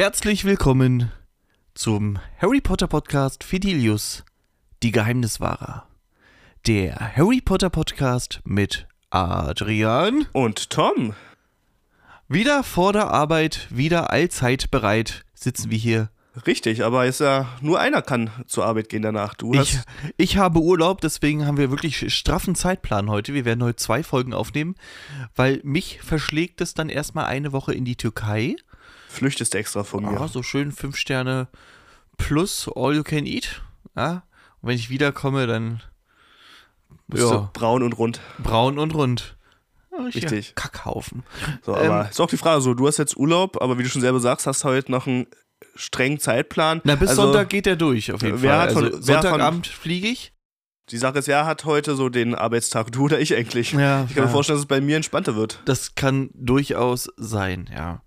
Herzlich willkommen zum Harry Potter Podcast Fidelius, die Geheimniswahrer. Der Harry Potter Podcast mit Adrian. Und Tom. Wieder vor der Arbeit, wieder allzeit bereit, sitzen wir hier. Richtig, aber ist ja nur einer kann zur Arbeit gehen danach. Du Ich, hast ich habe Urlaub, deswegen haben wir wirklich straffen Zeitplan heute. Wir werden heute zwei Folgen aufnehmen, weil mich verschlägt es dann erstmal eine Woche in die Türkei. Flüchtest extra von mir. Ja, so schön fünf Sterne plus All You Can Eat. Ja, und wenn ich wiederkomme, dann Bist ja, du braun und rund. braun und rund. Richtig. Kackhaufen. So, Ähm, aber ist auch die Frage so, du hast jetzt Urlaub, aber wie du schon selber sagst, hast heute noch einen strengen Zeitplan. Na, bis Also, Sonntag geht der durch, auf jeden wer Fall. hat Also, von- wer Sonntagabend fliege ich. Die Sache ist, er hat heute so den Arbeitstag, du oder ich eigentlich. Ja, ich kann mir ja. vorstellen, dass es bei mir entspannter wird. Das kann durchaus sein, ja.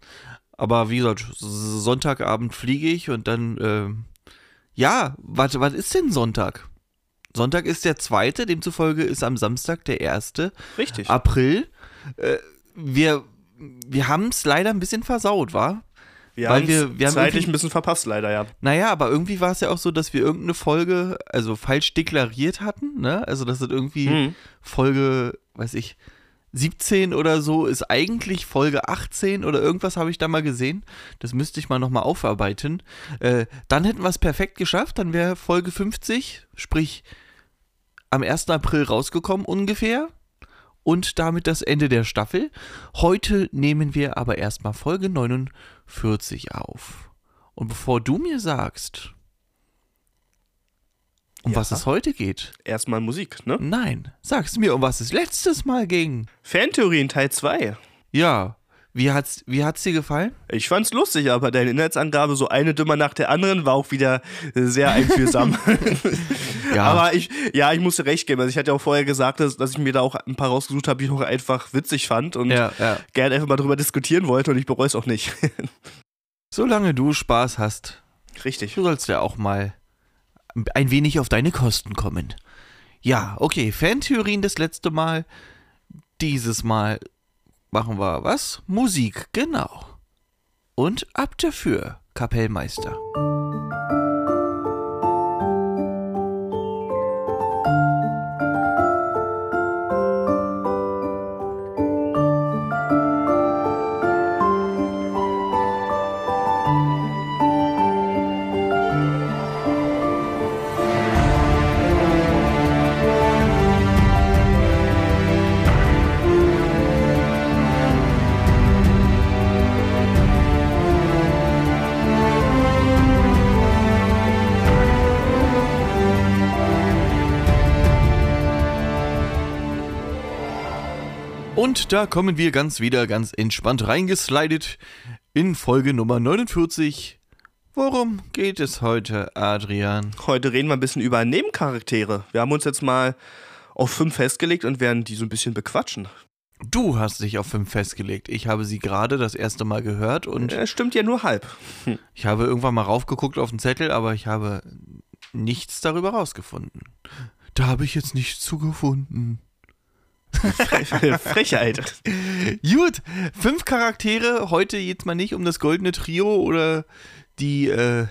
Aber wie gesagt, Sonntagabend fliege ich und dann, ähm, ja, was was ist denn Sonntag? Sonntag ist der zweite, demzufolge ist am Samstag der erste Richtig. April. Äh, wir wir haben es leider ein bisschen versaut, war? wir weil wir- wir haben zeitlich ein bisschen verpasst, leider, ja. Naja, aber irgendwie war es ja auch so, dass wir irgendeine Folge, also falsch deklariert hatten, ne? Also, dass es irgendwie Hm. Folge, weiß ich, 17 oder so ist eigentlich Folge 18 oder irgendwas habe ich da mal gesehen. Das müsste ich mal nochmal aufarbeiten. Äh, dann hätten wir es perfekt geschafft, dann wäre Folge 50, sprich am 1. April rausgekommen ungefähr. Und damit das Ende der Staffel. Heute nehmen wir aber erstmal Folge 49 auf. Und bevor du mir sagst, um Ja. was es heute geht, Erstmal Musik, ne? Nein, sag's mir, um was es letztes Mal ging. Fantheorien Teil 2. Ja, wie hat's, wie hat's dir gefallen? Ich fand's lustig, aber deine Inhaltsangabe, so eine dümmer nach der anderen, war auch wieder sehr einfühlsam. Ja, Aber ich, ja, ich musste recht geben. Also ich hatte ja auch vorher gesagt, dass, dass ich mir da auch ein paar rausgesucht habe, die ich auch einfach witzig fand und ja, ja. gerne einfach mal drüber diskutieren wollte und ich bereue es auch nicht. Solange du Spaß hast, Richtig. du sollst ja auch mal ein wenig auf deine Kosten kommen. Ja, okay, Fantheorien das letzte Mal. Dieses Mal machen wir was? Musik, genau. Und ab dafür, Kapellmeister. Und da kommen wir ganz wieder ganz entspannt reingeslidet in Folge Nummer 49. Worum geht es heute, Adrian? Heute reden wir ein bisschen über Nebencharaktere. Wir haben uns jetzt mal auf fünf festgelegt und werden die so ein bisschen bequatschen. Du hast dich auf fünf festgelegt. Ich habe sie gerade das erste Mal gehört und Äh, stimmt ja nur halb. ich habe irgendwann mal raufgeguckt auf den Zettel, aber ich habe nichts darüber rausgefunden. Da habe ich jetzt nichts zugefunden. Fre- Frechheit. Gut, fünf Charaktere. Heute jetzt mal nicht um das goldene Trio oder die äh,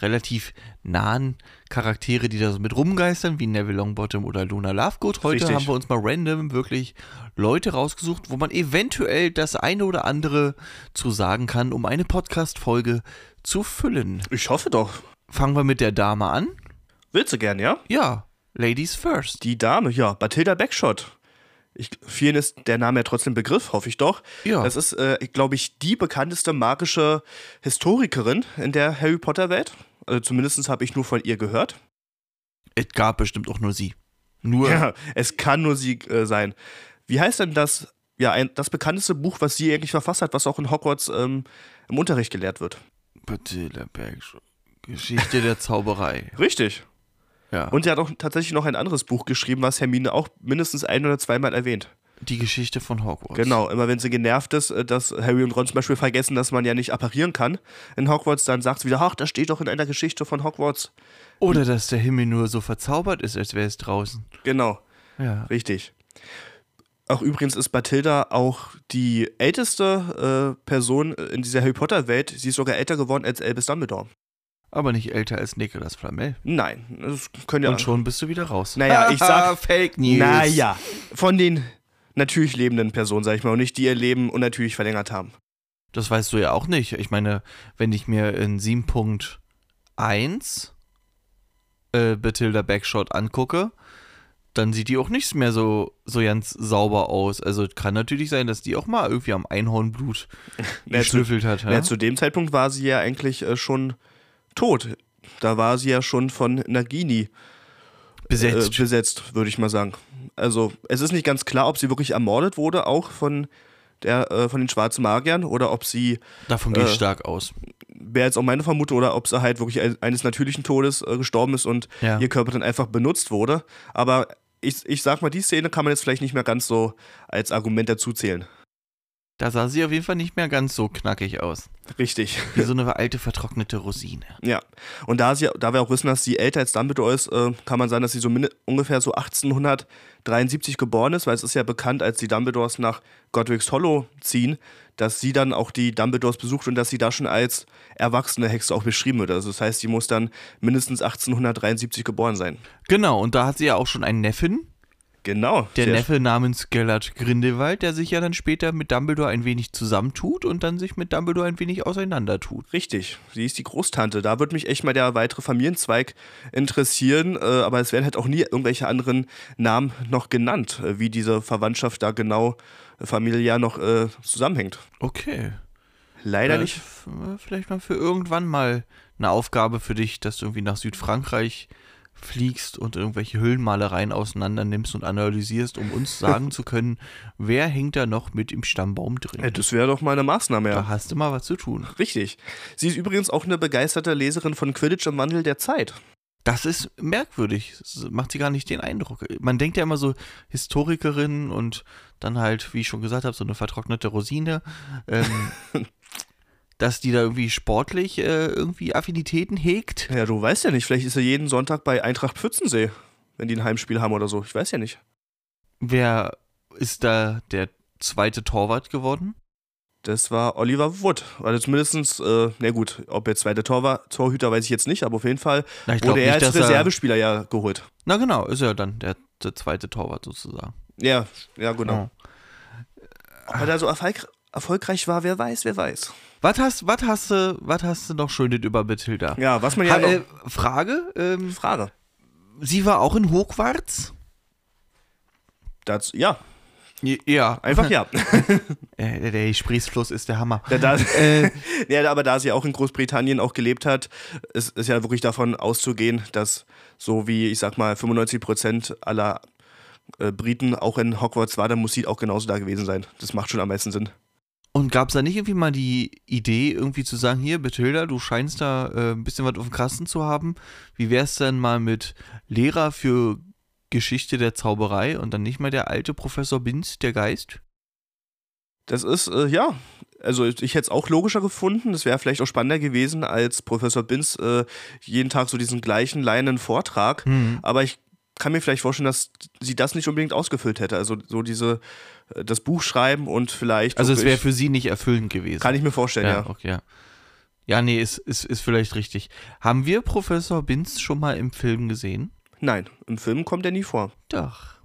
relativ nahen Charaktere, die da so mit rumgeistern, wie Neville Longbottom oder Luna Lovegood. Heute Richtig. haben wir uns mal random wirklich Leute rausgesucht, wo man eventuell das eine oder andere zu sagen kann, um eine Podcast-Folge zu füllen. Ich hoffe doch. Fangen wir mit der Dame an. Willst du gern, ja? Ja, Ladies first. Die Dame, ja, Bathilda Backshot. Ich, vielen ist der Name ja trotzdem Begriff, hoffe ich doch. Ja. Das ist, äh, glaube ich, die bekannteste magische Historikerin in der Harry Potter-Welt. Also zumindest habe ich nur von ihr gehört. Es gab bestimmt auch nur sie. Nur. Ja, es kann nur sie äh, sein. Wie heißt denn das, ja, ein, das bekannteste Buch, was sie eigentlich verfasst hat, was auch in Hogwarts ähm, im Unterricht gelehrt wird? Backshot. Geschichte der Zauberei. Richtig. Ja. Und sie hat auch tatsächlich noch ein anderes Buch geschrieben, was Hermine auch mindestens ein oder zweimal erwähnt. Die Geschichte von Hogwarts. Genau, immer wenn sie genervt ist, äh, dass Harry und Ron zum Beispiel vergessen, dass man ja nicht apparieren kann in Hogwarts, dann sagt sie wieder, ach, das steht doch in einer Geschichte von Hogwarts. Oder dass der Himmel nur so verzaubert ist, als wäre es draußen. Genau, Ja. richtig. Ach, übrigens ist Bathilda auch die älteste äh, Person in dieser Harry Potter-Welt. Sie ist sogar älter geworden als Albus Dumbledore. Aber nicht älter als Nicolas Flamel. Nein, das können ja. Und schon bist du wieder raus. Naja, ich sag. Fake News. Naja, von den natürlich lebenden Personen, sag ich mal, und nicht die ihr Leben unnatürlich verlängert haben. Das weißt du ja auch nicht. Ich meine, wenn ich mir in 7.1 äh, Bathilda Backshot angucke, dann sieht die auch nicht mehr so, so ganz sauber aus. Also kann natürlich sein, dass die auch mal irgendwie am Einhornblut geschnüffelt hat. Ja, Ja? zu dem Zeitpunkt war sie ja eigentlich äh, schon tot. Da war sie ja schon von Nagini Besetzt. äh, besetzt, würde ich mal sagen. Also es ist nicht ganz klar, ob sie wirklich ermordet wurde, auch von der äh, von den schwarzen Magiern, oder ob sie, Davon gehe ich äh, stark aus. wäre jetzt auch meine Vermutung, oder ob sie halt wirklich ein- eines natürlichen Todes äh, gestorben ist und Ja. ihr Körper dann einfach benutzt wurde. Aber ich, ich sag mal, die Szene kann man jetzt vielleicht nicht mehr ganz so als Argument dazu zählen. Da sah sie auf jeden Fall nicht mehr ganz so knackig aus. Richtig. Wie so eine alte, vertrocknete Rosine. Ja, und da, sie, da wir auch wissen, dass sie älter als Dumbledore ist, äh, kann man sagen, dass sie so ungefähr so 1873 geboren ist, weil es ist ja bekannt, als die Dumbledores nach Godric's Hollow ziehen, dass sie dann auch die Dumbledores besucht und dass sie da schon als erwachsene Hexe auch beschrieben wird. Also das heißt, sie muss dann mindestens 1873 geboren sein. Genau, und da hat sie ja auch schon einen Neffen, Genau. der Neffe namens Gellert Grindelwald, der sich ja dann später mit Dumbledore ein wenig zusammentut und dann sich mit Dumbledore ein wenig auseinandertut. Richtig, sie ist die Großtante. Da würde mich echt mal der weitere Familienzweig interessieren, äh, aber es werden halt auch nie irgendwelche anderen Namen noch genannt, äh, wie diese Verwandtschaft da genau äh, familiär noch zusammenhängt. Okay. Leider Ja, nicht. Vielleicht mal für irgendwann mal eine Aufgabe für dich, dass du irgendwie nach Südfrankreich fliegst und irgendwelche Höhlenmalereien auseinander nimmst und analysierst, um uns sagen zu können, wer hängt da noch mit im Stammbaum drin. Das wäre doch mal eine Maßnahme, ja. Da hast du mal was zu tun. Richtig. Sie ist übrigens auch eine begeisterte Leserin von Quidditch im Wandel der Zeit. Das ist merkwürdig. Das macht sie gar nicht den Eindruck. Man denkt ja immer so Historikerin und dann halt, wie ich schon gesagt habe, so eine vertrocknete Rosine. Ähm, dass die da irgendwie sportlich äh, irgendwie Affinitäten hegt. Ja, du weißt ja nicht, vielleicht ist er jeden Sonntag bei Eintracht Pfützensee, wenn die ein Heimspiel haben oder so. Ich weiß ja nicht. Wer ist da der zweite Torwart geworden? Das war Oliver Wood. Also zumindestens, äh, na gut, ob er zweite Torwart, Torhüter, weiß ich jetzt nicht, aber auf jeden Fall Na, wurde er nicht, als dass er- Reservespieler ja geholt. Na genau, ist ja dann der, der zweite Torwart sozusagen. Ja, ja, genau. Oh. Ob er da so erfolg erfolgreich war, wer weiß, wer weiß. Was hast, was hast du, was hast du noch Schönes über Bathilda? Ja, was man ja Ha, äh, Frage, ähm, Frage. sie war auch in Hogwarts? Das, ja, Ja, einfach ja. Äh, der Gesprächsfluss ist der Hammer. Da, da, Äh, ja, aber da sie auch in Großbritannien auch gelebt hat, ist, ist ja wirklich davon auszugehen, dass so wie, ich sag mal, 95 Prozent aller äh, Briten auch in Hogwarts war, dann muss sie auch genauso da gewesen sein. Das macht schon am meisten Sinn. Und gab es da nicht irgendwie mal die Idee, irgendwie zu sagen, hier, Bethilda, du scheinst da äh, ein bisschen was auf dem Kasten zu haben. Wie wär's denn mal mit Lehrer für Geschichte der Zauberei und dann nicht mal der alte Professor Binz, der Geist? Das ist, äh, ja, also ich, hätte es auch logischer gefunden. Das wäre vielleicht auch spannender gewesen, als Professor Binz äh, jeden Tag so diesen gleichen leinenden Vortrag. Hm. Aber ich kann mir vielleicht vorstellen, dass sie das nicht unbedingt ausgefüllt hätte. Also so diese, äh, das Buch schreiben und vielleicht. Also es wäre für sie nicht erfüllend gewesen. Kann ich mir vorstellen, ja. okay, ja. Ja, nee, ist, ist, ist vielleicht richtig. Haben wir Professor Binz schon mal im Film gesehen? Nein, im Film kommt er nie vor. Doch.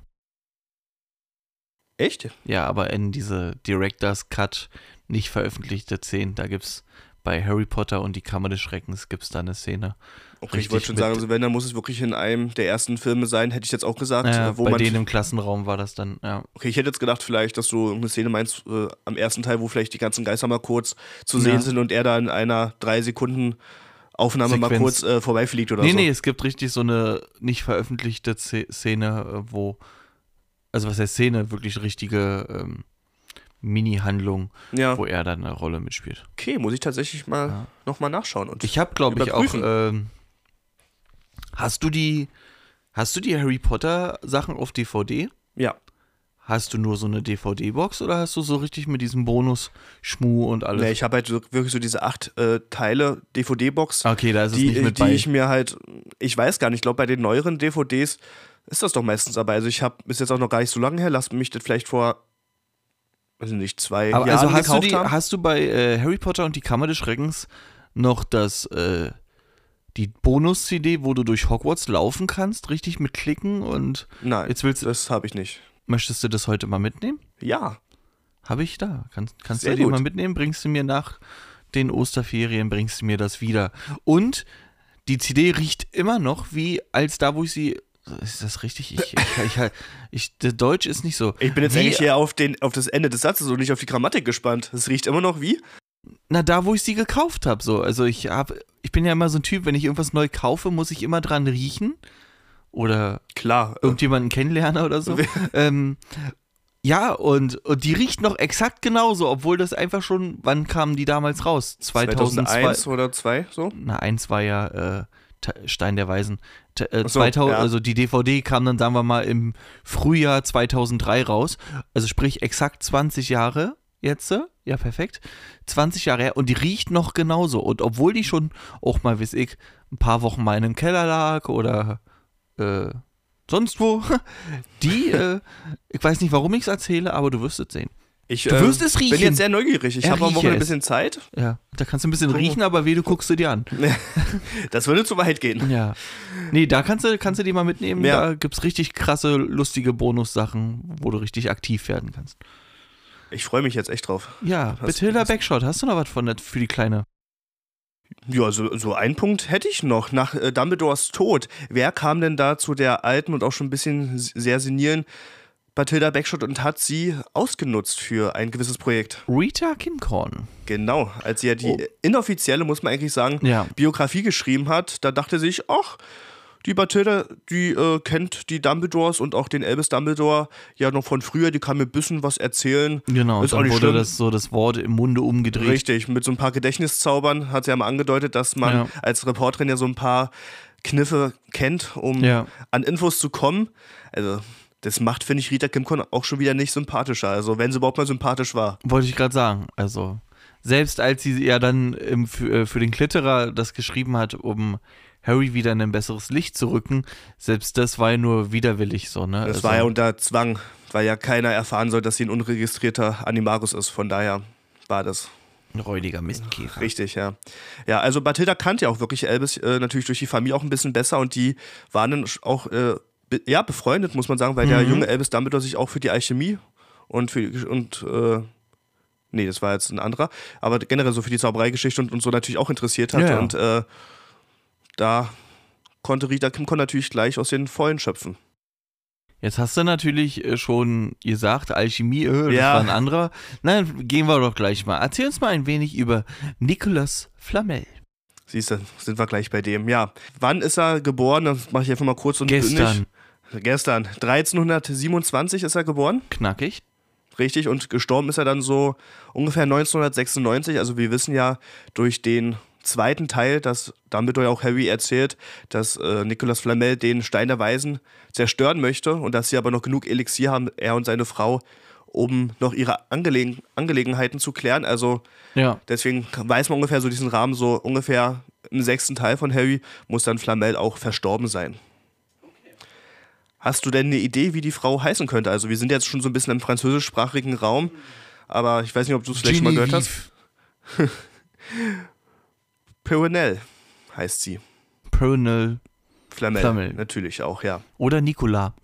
Echt? Ja, aber in diese Director's Cut nicht veröffentlichte Szenen, da gibt's bei Harry Potter und die Kammer des Schreckens gibt's da eine Szene. Okay, ich wollte schon sagen, also wenn, dann muss es wirklich in einem der ersten Filme sein, hätte ich jetzt auch gesagt. Äh, wo bei denen im Klassenraum war das dann, ja. okay, ich hätte jetzt gedacht, vielleicht, dass du eine Szene meinst äh, am ersten Teil, wo vielleicht die ganzen Geister mal kurz zu sehen Ja. sind und er da in einer drei Sekunden Aufnahme mal Sequenz. kurz äh, vorbeifliegt oder Nee, so. nee, es gibt richtig so eine nicht veröffentlichte Sz- Szene, äh, wo, also was heißt Szene, wirklich richtige ähm, Mini-Handlung, Ja, wo er dann eine Rolle mitspielt. okay, muss ich tatsächlich mal Ja. nochmal nachschauen. Und Ich habe, glaube ich, auch. Ähm, hast du die, hast du die Harry Potter Sachen auf DVD? ja, Hast du nur so eine DVD-Box oder hast du so richtig mit diesem Bonus Schmu und alles? nee, ich habe halt wirklich so diese acht äh, Teile DVD-Box. okay, da ist es die, nicht mit die bei. ich mir halt, ich weiß gar nicht, ich glaube bei den neueren DVDs ist das doch meistens dabei. Also ich habe bis jetzt auch noch gar nicht so lange her, lasst mich das vielleicht vor, weiß ich nicht, zwei Aber Jahren also hast du, gekauft die, haben. hast du bei äh, Harry Potter und die Kammer des Schreckens noch das, äh, die Bonus-CD, wo du durch Hogwarts laufen kannst, richtig mit Klicken und Nein, jetzt willst du, das habe ich nicht. möchtest du das heute mal mitnehmen? Ja, Habe ich da. Kannst, kannst Sehr du die mal mitnehmen? Bringst du mir nach den Osterferien, bringst du mir das wieder. Und die CD riecht immer noch wie als da, wo ich sie. Ist das richtig? Ich, ich, ich, ich, der Deutsch ist nicht so. ich bin jetzt Wie- eigentlich eher auf, den, auf das Ende des Satzes und nicht auf die Grammatik gespannt. Es riecht immer noch wie? Na, da, wo ich sie gekauft habe. So. Also ich habe, ich bin ja immer so ein Typ, wenn ich irgendwas neu kaufe, muss ich immer dran riechen. Oder Klar. äh, irgendjemanden kennenlernen oder so. ähm, ja, und, und die riecht noch exakt genauso, obwohl das einfach schon, wann kamen die damals raus? 2002. 2001 oder 2 so? Na, eins war ja äh, Stein der Weisen. Ta- Äh, so, 2000, ja. Also die DVD kam dann, sagen wir mal, im Frühjahr 2003 raus. Also sprich exakt 20 Jahre jetzt. äh, Ja, perfekt. 20 Jahre her und die riecht noch genauso. Und obwohl die schon auch mal, weiß ich, ein paar Wochen mal in einem Keller lag oder äh, sonst wo, die, äh, ich weiß nicht, warum ich es erzähle, aber du wirst es sehen. Ich Du wirst es bin riechen. jetzt sehr neugierig. Ich habe am Wochenende ein es. bisschen Zeit. Ja, da kannst du ein bisschen riechen, aber weh, du guckst du dir an. Das würde zu weit gehen. Ja. Nee, da kannst du, kannst du die mal mitnehmen. Ja. Da gibt es richtig krasse, lustige Bonussachen, wo du richtig aktiv werden kannst. Ich freue mich jetzt echt drauf. Ja, Hast- Bethilda Backshot, hast du noch was von der, für die Kleine? Ja, so, so einen Punkt hätte ich noch. Nach äh, Dumbledores Tod, wer kam denn da zu der alten und auch schon ein bisschen sehr senilen Bathilda Backshot und hat sie ausgenutzt für ein gewisses Projekt? Rita Kimcorn. Genau, als sie ja die Oh. inoffizielle, muss man eigentlich sagen, Ja. Biografie geschrieben hat, da dachte sie sich, ach, die Bathilda, die äh, kennt die Dumbledores und auch den Albus Dumbledore ja noch von früher, die kann mir ein bisschen was erzählen. Genau, Ist auch dann nicht wurde schlimm. das so das Wort im Munde umgedreht. Richtig, mit so ein paar Gedächtniszaubern hat sie ja mal angedeutet, dass man Ja. als Reporterin ja so ein paar Kniffe kennt, um Ja. an Infos zu kommen. Also, das macht, finde ich, Rita Kimcon auch schon wieder nicht sympathischer. Also, wenn sie überhaupt mal sympathisch war. Wollte ich gerade sagen. Also, selbst als sie ja dann im, für, äh, für den Klitterer das geschrieben hat, um Harry wieder in ein besseres Licht zu rücken, selbst das war ja nur widerwillig so, ne? Das also, war ja unter Zwang, weil ja keiner erfahren soll, dass sie ein unregistrierter Animagus ist. Von daher war das ein räudiger Mistkäfer. richtig, ja. Ja, also Bathilda kannte ja auch wirklich Elvis äh, natürlich durch die Familie auch ein bisschen besser und die waren dann auch äh, be ja, befreundet, muss man sagen, weil der Mhm. junge Elvis Dumbledore sich auch für die Alchemie und für und äh, nee, das war jetzt ein anderer, aber generell so für die Zaubereigeschichte und, und so natürlich auch interessiert hat Ja, ja. und äh, da konnte Rita Kimcon natürlich gleich aus den Vollen schöpfen. Jetzt hast du natürlich äh, schon gesagt, Alchemie, äh, das Ja. war ein anderer. Nein, gehen wir doch gleich mal. Erzähl uns mal ein wenig über Nicolas Flamel. Siehst du, sind wir gleich bei dem. Ja, wann ist er geboren? Das mache ich einfach mal kurz und Gestern, bündig. Gestern. 1327 ist er geboren, knackig. richtig. Und gestorben ist er dann so ungefähr 1996. Also wir wissen ja durch den zweiten Teil, dass Dumbledore ja auch Harry erzählt, dass äh, Nicolas Flamel den Stein der Weisen zerstören möchte und dass sie aber noch genug Elixier haben, er und seine Frau, um noch ihre Angelegen Angelegenheiten zu klären. Also Ja. Deswegen weiß man ungefähr so diesen Rahmen, so ungefähr im sechsten Teil von Harry muss dann Flamel auch verstorben sein. Hast du denn eine Idee, wie die Frau heißen könnte? Also wir sind jetzt schon so ein bisschen im französischsprachigen Raum, aber ich weiß nicht, ob du es vielleicht schon mal gehört hast. Perenelle heißt sie. Pernell Flamel, Flamel. natürlich auch, ja. oder Nicolas.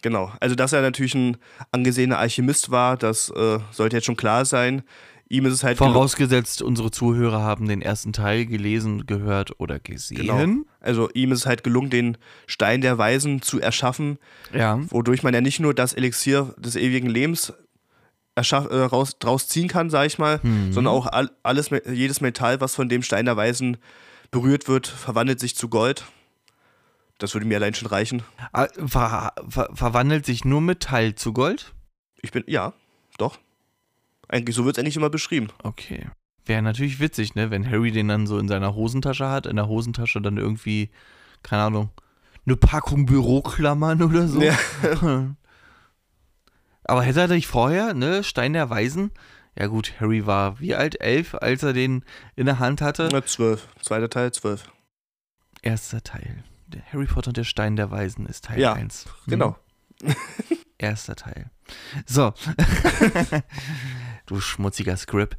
Genau. Also, dass er natürlich ein angesehener Alchemist war, das äh, sollte jetzt schon klar sein. Ihm ist es halt Vorausgesetzt, unsere Zuhörer haben den ersten Teil gelesen, gehört oder gesehen. Genau. Also ihm ist es halt gelungen, den Stein der Weisen zu erschaffen, Ja. wodurch man ja nicht nur das Elixier des ewigen Lebens erschaff, äh, raus, draus ziehen kann, sag ich mal, Mhm. sondern auch all, alles, jedes Metall, was von dem Stein der Weisen berührt wird, verwandelt sich zu Gold. Das würde mir allein schon reichen. Ver, ver, verwandelt sich nur Metall zu Gold? Ich bin, ja, doch. Eigentlich so wird es eigentlich immer beschrieben. Okay. Wäre natürlich witzig, ne? Wenn Harry den dann so in seiner Hosentasche hat, in der Hosentasche dann irgendwie, keine Ahnung, eine Packung Büroklammern oder so. Ja. Aber hätte er nicht vorher, ne? Stein der Weisen? Ja gut, Harry war wie alt? Elf, als er den in der Hand hatte? Na, zwölf. Zweiter Teil, zwölf. Erster Teil. Der Harry Potter und der Stein der Weisen ist Teil Ja, 1. Genau. Erster Teil. So. du schmutziger Script.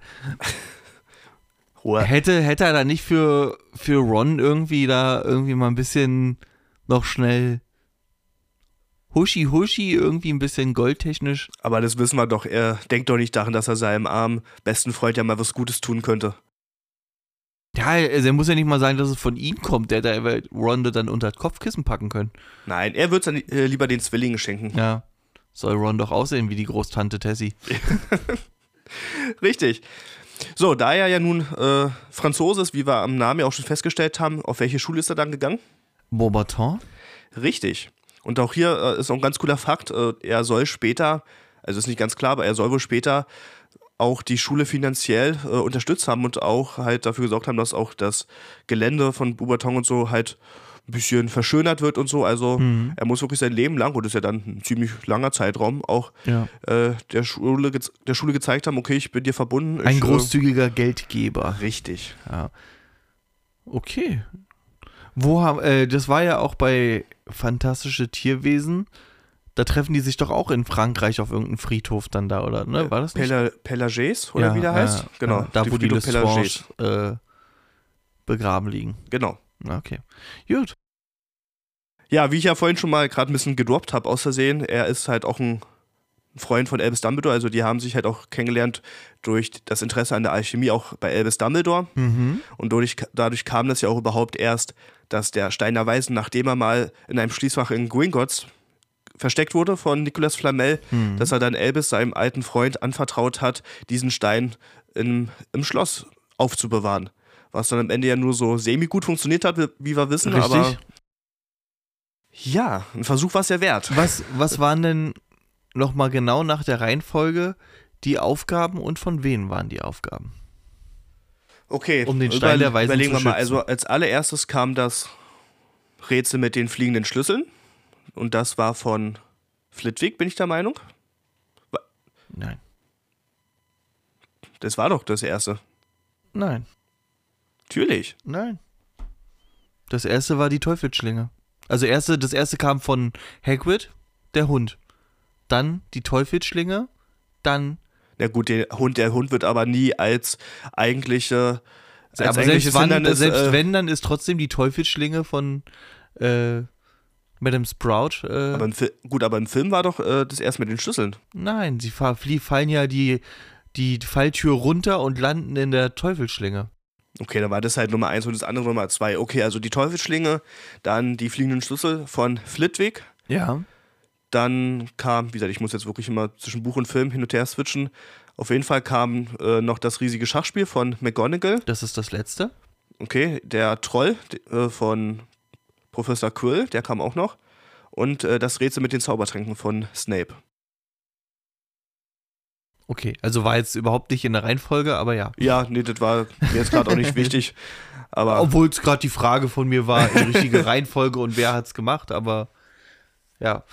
Hoher. Hätte, hätte er da nicht für, für Ron irgendwie da irgendwie mal ein bisschen noch schnell huschi huschi irgendwie ein bisschen goldtechnisch. Aber das wissen wir doch. Er denkt doch nicht daran, dass er seinem armen besten Freund ja mal was Gutes tun könnte. Ja, also er muss ja nicht mal sagen, dass es von ihm kommt. Der hätte Ron dann unter das Kopfkissen packen können. Nein, er wird es äh, lieber den Zwillingen schenken. Ja. Soll Ron doch aussehen wie die Großtante Tessie. Richtig. So, da er ja nun äh, Franzose ist, wie wir am Namen ja auch schon festgestellt haben, auf welche Schule ist er dann gegangen? Beaubaton? Richtig. Und auch hier äh, ist auch ein ganz cooler Fakt, äh, er soll später, also ist nicht ganz klar, aber er soll wohl später auch die Schule finanziell äh, unterstützt haben und auch halt dafür gesorgt haben, dass auch das Gelände von Beaubaton und so halt ein bisschen verschönert wird und so. Also Mhm. er muss wirklich sein Leben lang, und das ist ja dann ein ziemlich langer Zeitraum, auch Ja. äh, der, Schule, der Schule gezeigt haben, okay, ich bin dir verbunden. Ein ich, großzügiger Geldgeber. Äh, richtig. Ja. Okay. Wo haben, äh, das war ja auch bei Fantastische Tierwesen. Da treffen die sich doch auch in Frankreich auf irgendeinem Friedhof dann da, oder? Ne? War das nicht? Pela Pelagés, oder wie der heißt? genau. Ja, da, wo die Lestrange äh, begraben liegen. Genau. Okay. Gut. Ja, wie ich ja vorhin schon mal gerade ein bisschen gedroppt habe, aus Versehen, er ist halt auch ein Freund von Albus Dumbledore, also die haben sich halt auch kennengelernt durch das Interesse an der Alchemie auch bei Albus Dumbledore Mhm. und dadurch, dadurch kam das ja auch überhaupt erst, dass der Stein der Weisen, nachdem er mal in einem Schließfach in Gringotts versteckt wurde von Nicolas Flamel, Mhm. dass er dann Albus, seinem alten Freund, anvertraut hat, diesen Stein im, im Schloss aufzubewahren. Was dann am Ende ja nur so semi-gut funktioniert hat, wie- wir wissen, Richtig. aber ja, ein Versuch war es ja wert. Was, was waren denn nochmal genau nach der Reihenfolge die Aufgaben und von wem waren die Aufgaben? Okay, Um den Stein der Weisen überlegen zu wir mal. schützen. Also als allererstes kam das Rätsel mit den fliegenden Schlüsseln. Und das war von Flitwick, bin ich der Meinung. Nein. Das war doch das erste. Nein. Natürlich. Nein. Das erste war die Teufelsschlinge. Also erste, das erste kam von Hagrid, der Hund. Dann die Teufelsschlinge, dann Na gut, der Hund, der Hund wird aber nie als eigentliche. Als aber eigentliches selbst, wann, Hindernis, selbst äh, wenn, dann ist trotzdem die Teufelsschlinge von äh, Madame Sprout. Äh, aber gut, aber im Film war doch äh, das erste mit den Schlüsseln. nein, sie fallen ja die, die Falltür runter und landen in der Teufelsschlinge. Okay, dann war das halt Nummer eins und das andere Nummer zwei. Okay, also die Teufelsschlinge, dann die fliegenden Schlüssel von Flitwick. Ja. Dann kam, wie gesagt, ich muss jetzt wirklich immer zwischen Buch und Film hin und her switchen. Auf jeden Fall kam äh, noch das riesige Schachspiel von McGonagall. Das ist das letzte. Okay, der Troll äh, von Professor Quill, der kam auch noch. Und äh, das Rätsel mit den Zaubertränken von Snape. Okay, also war jetzt überhaupt nicht in der Reihenfolge, aber ja. Ja, nee, das war mir jetzt gerade auch nicht wichtig. Aber Obwohl es gerade die Frage von mir war, in richtige Reihenfolge und wer hat's gemacht, aber ja.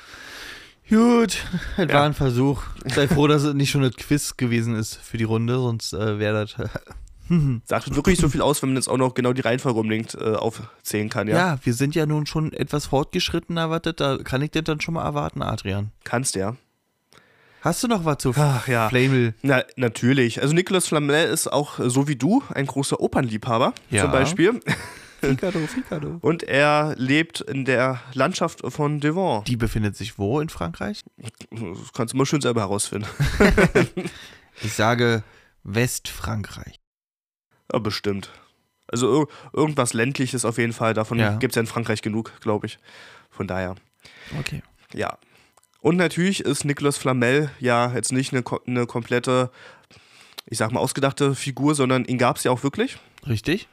Gut, es Ja. war ein Versuch. Sei froh, dass es nicht schon ein Quiz gewesen ist für die Runde, sonst äh, wäre das. sagt wirklich so viel aus, wenn man jetzt auch noch genau die Reihenfolge unbedingt äh, aufzählen kann, ja? ja. wir sind ja nun schon etwas fortgeschrittener, was das, da kann ich das dann schon mal erwarten, Adrian. Kannst ja. Hast du noch was zu Ach ja. Flamel? Na, natürlich. Also Nicolas Flamel ist auch, so wie du, ein großer Opernliebhaber Ja. zum Beispiel. Ficado, Ficado. Und er lebt in der Landschaft von Devon. Die befindet sich wo in Frankreich? Das kannst du mal schön selber herausfinden. Ich sage Westfrankreich. Ja, bestimmt. Also ir irgendwas ländliches auf jeden Fall. Davon Ja. gibt es ja in Frankreich genug, glaube ich. Von daher, Okay. ja. Und natürlich ist Nicolas Flamel ja jetzt nicht eine, eine komplette, ich sag mal, ausgedachte Figur, sondern ihn gab es ja auch wirklich. Richtig?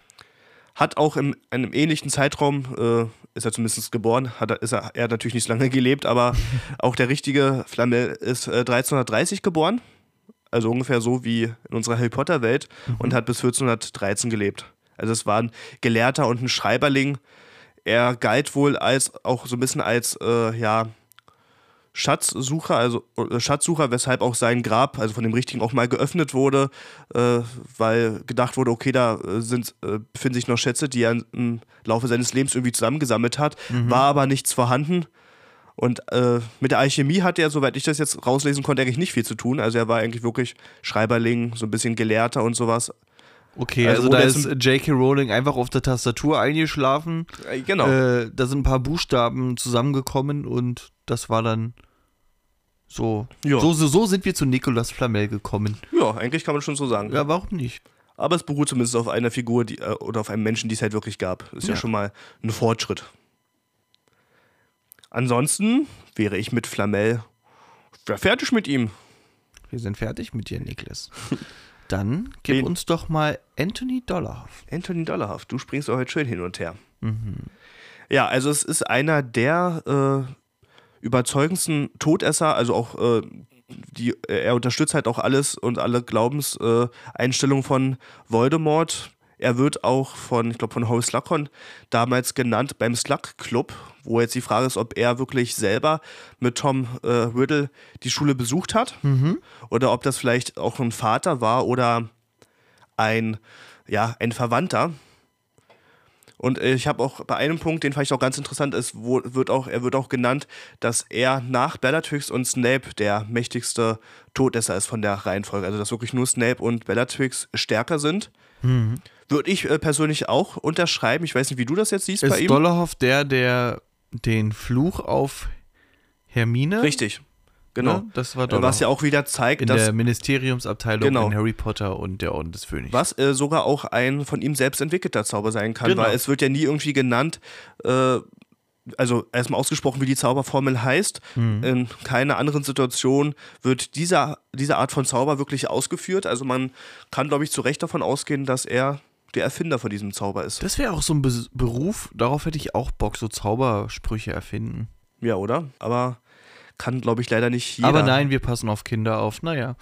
Hat auch in einem ähnlichen Zeitraum, äh, ist er zumindest geboren, hat er, ist er, er hat natürlich nicht so lange gelebt, aber auch der richtige Flamel ist äh, 1330 geboren. Also ungefähr so wie in unserer Harry Potter-Welt und hat bis 1413 gelebt. Also es war ein Gelehrter und ein Schreiberling. Er galt wohl als auch so ein bisschen als, äh, ja, Schatzsucher, also äh, Schatzsucher, weshalb auch sein Grab, also von dem Richtigen, auch mal geöffnet wurde, äh, weil gedacht wurde, okay, da äh, sind, äh, befinden sich noch Schätze, die er im Laufe seines Lebens irgendwie zusammengesammelt hat, Mhm. war aber nichts vorhanden. Und äh, mit der Alchemie hat er, soweit ich das jetzt rauslesen konnte, eigentlich nicht viel zu tun. Also er war eigentlich wirklich Schreiberling, so ein bisschen Gelehrter und sowas. Okay, Also also, wo da ist J.K. Rowling einfach auf der Tastatur eingeschlafen. Äh, genau. Äh, da sind ein paar Buchstaben zusammengekommen und das war dann so. Ja. So, so, so sind wir zu Nicolas Flamel gekommen. ja, eigentlich kann man schon so sagen. Ja, warum nicht? Aber es beruht zumindest auf einer Figur die, äh, oder auf einem Menschen, die es halt wirklich gab. Ist ja, Ja. schon mal ein Fortschritt. Ansonsten wäre ich mit Flamel fertig mit ihm. Wir sind fertig mit dir, Niklas. Dann gib Wen- uns doch mal Anthony Dollarhoff. Anthony Dollarhaft, du springst auch heute schön hin und her. Mhm. Ja, also es ist einer der äh, überzeugendsten Todesser, also auch äh, die, er unterstützt halt auch alles und alle Glaubenseinstellungen äh, von Voldemort. Er wird auch von, ich glaube, von Horace Slughorn damals genannt beim Slug Club, wo jetzt die Frage ist, ob er wirklich selber mit Tom äh, Riddle die Schule besucht hat oder ob das vielleicht auch ein Vater war oder ein, ja, ein Verwandter. Und ich habe auch bei einem Punkt, den fand ich auch ganz interessant, ist, wo wird auch, er wird auch genannt, dass er nach Bellatrix und Snape der mächtigste Todesser ist von der Reihenfolge. Also dass wirklich nur Snape und Bellatrix stärker sind. Würde ich äh, persönlich auch unterschreiben. Ich weiß nicht, wie du das jetzt siehst bei Ist ihm. Dollarhoff der, der den Fluch auf Hermine? Richtig. Genau. Ne? Das war Äh, Dollarhoff. Was ja auch wieder zeigt, in dass der Ministeriumsabteilung Genau. in Harry Potter und der Orden des Phönix. was äh, sogar auch ein von ihm selbst entwickelter Zauber sein kann, Genau. weil es wird ja nie irgendwie genannt, äh, also erstmal ausgesprochen, wie die Zauberformel heißt. Mhm. In keiner anderen Situation wird dieser, diese Art von Zauber wirklich ausgeführt. Also man kann, glaube ich, zu Recht davon ausgehen, dass er der Erfinder von diesem Zauber ist. Das wäre auch so ein Be Beruf, darauf hätte ich auch Bock, so Zaubersprüche erfinden. Ja, oder? Aber kann, glaube ich, leider nicht jeder. Aber nein, wir passen auf Kinder auf. Naja,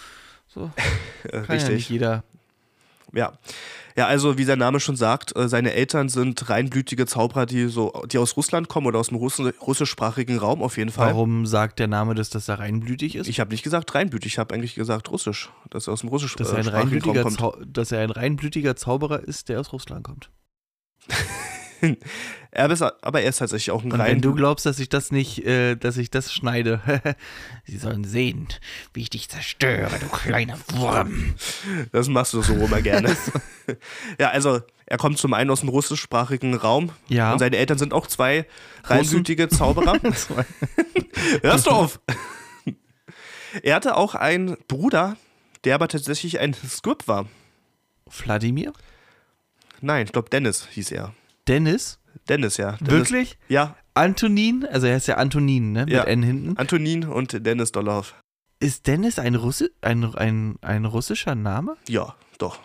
so kann ja richtig. nicht jeder. Ja. Ja, also wie sein Name schon sagt, äh, seine Eltern sind reinblütige Zauberer, die so, die aus Russland kommen oder aus dem Russi russischsprachigen Raum auf jeden Fall. Warum sagt der Name, dass das da reinblütig ist? Ich habe nicht gesagt reinblütig, ich habe eigentlich gesagt russisch, dass er aus dem er russischsprachigen Raum reinblütiger kommt. Zau dass er ein reinblütiger Zauberer ist, der aus Russland kommt. Er ist, aber er ist tatsächlich auch ein Und wenn rein. du glaubst, dass ich das nicht, äh, dass ich das schneide, sie sollen sehen, wie ich dich zerstöre, du kleiner Wurm. Das machst du so immer gerne. ja, also er kommt zum einen aus dem russischsprachigen Raum Ja. und seine Eltern sind auch zwei reinblütige Zauberer. Hörst du auf! er hatte auch einen Bruder, der aber tatsächlich ein Script war. Wladimir? Nein, ich glaube Dennis hieß er. Dennis? Dennis, ja. Dennis, Wirklich? Ja, Antonin? Also er ist ja Antonin, ne? Mit Ja. N hinten. Antonin und Dennis Dollarhoff. Ist Dennis ein, Russi ein, ein, ein russischer Name? Ja, doch.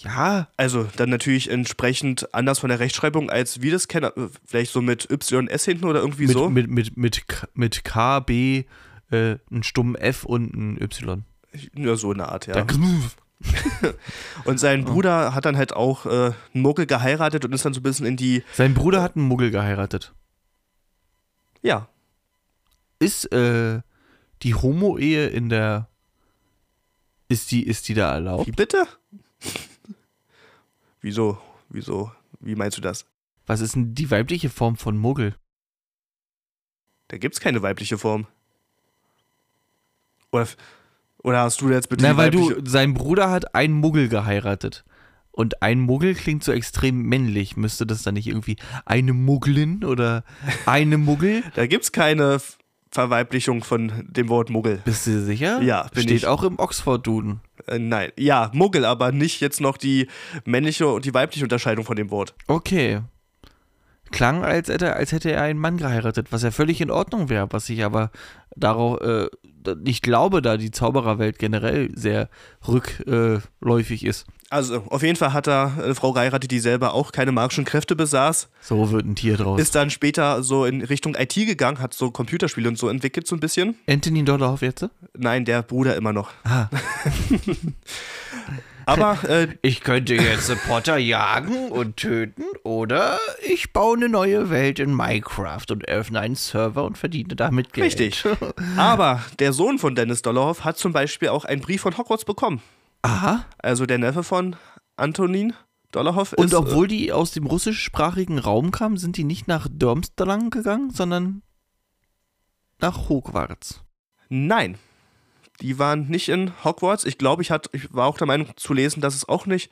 Ja. Also dann natürlich entsprechend anders von der Rechtschreibung, als wir das kennen. Äh, Vielleicht so mit YS hinten oder irgendwie Mit, so. mit, mit, mit, K, mit K, B, äh, einen stummen F und ein Y. Ja, so eine Art, ja. Der Und sein Bruder hat dann halt auch äh, einen Muggel geheiratet und ist dann so ein bisschen in die. Sein Bruder hat einen Muggel geheiratet. Ja, Ist äh, die Homo-Ehe in der. Ist die, ist die da erlaubt? wie bitte? Wieso? Wieso? Wie meinst du das? Was ist denn die weibliche Form von Muggel? Da gibt's keine weibliche Form. Oder, oder hast du jetzt bitte Na, weil du, sein Bruder hat einen Muggel geheiratet. Und ein Muggel klingt so extrem männlich. Müsste das dann nicht irgendwie eine Muggelin oder eine Muggel? Da gibt's keine Verweiblichung von dem Wort Muggel. Bist du dir sicher? Ja, bin Steht ich. auch im Oxford-Duden. Äh, nein, ja, Muggel, aber nicht jetzt noch die männliche und die weibliche Unterscheidung von dem Wort. Okay. Klang, als hätte, als hätte er einen Mann geheiratet, was ja völlig in Ordnung wäre, was ich aber darauf äh, nicht glaube, da die Zaubererwelt generell sehr rückläufig ist. Also, auf jeden Fall hat er eine Frau geheiratet, die selber auch keine magischen Kräfte besaß. So wird ein Tier draus. Ist dann später so in Richtung IT gegangen, hat so Computerspiele und so entwickelt, so ein bisschen. Anthony Dollarhoff jetzt? Nein, der Bruder immer noch. Ah, Aber äh, Ich könnte jetzt Potter jagen und töten oder ich baue eine neue Welt in Minecraft und öffne einen Server und verdiene damit Geld. richtig. Aber der Sohn von Dennis Dollarhoff hat zum Beispiel auch einen Brief von Hogwarts bekommen. Aha. Also der Neffe von Antonin Dollarhoff ist. Und obwohl die aus dem russischsprachigen Raum kamen, sind die nicht nach Durmstrang gegangen, sondern nach Hogwarts. äh, nein. Die waren nicht in Hogwarts. Ich glaube, ich, hat- ich war auch der Meinung zu lesen, dass es auch nicht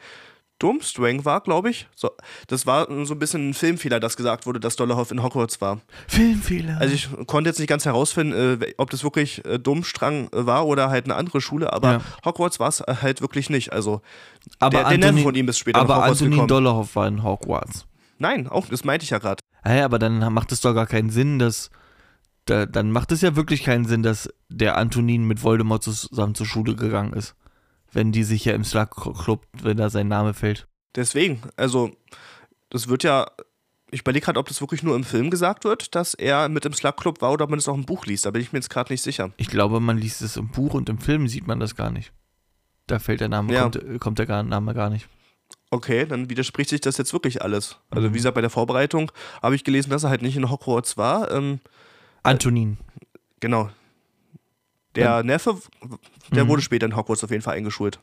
Durmstrang war, glaube ich. So, das war so ein bisschen ein Filmfehler, dass gesagt wurde, dass Dollarhoff in Hogwarts war. Filmfehler. Also ich konnte jetzt nicht ganz herausfinden, äh, ob das wirklich äh, Durmstrang äh, war oder halt eine andere Schule, aber Ja. Hogwarts war es äh, halt wirklich nicht. Also aber der, der Neffe von ihm ist später aber nach Hogwarts gekommen. Dollarhoff war in Hogwarts. Nein, auch das meinte ich ja gerade. Hä, aber dann macht es doch gar keinen Sinn, dass. Da, dann macht es ja wirklich keinen Sinn, dass der Antonin mit Voldemort zusammen zur Schule gegangen ist. Wenn die sich ja im Slug Club, wenn da sein Name fällt. Deswegen, also das wird ja, ich überlege gerade, ob das wirklich nur im Film gesagt wird, dass er mit im Slug Club war oder ob man es auch im Buch liest. Da bin ich mir jetzt gerade nicht sicher. Ich glaube, man liest es im Buch und im Film sieht man das gar nicht. Da fällt der Name, Ja. kommt, kommt der gar- Name gar nicht. Okay, dann widerspricht sich das jetzt wirklich alles. Also Mhm. wie gesagt, bei der Vorbereitung habe ich gelesen, dass er halt nicht in Hogwarts war. Ähm, Antonin. genau. Der Neffe, der Mhm. wurde später in Hogwarts auf jeden Fall eingeschult.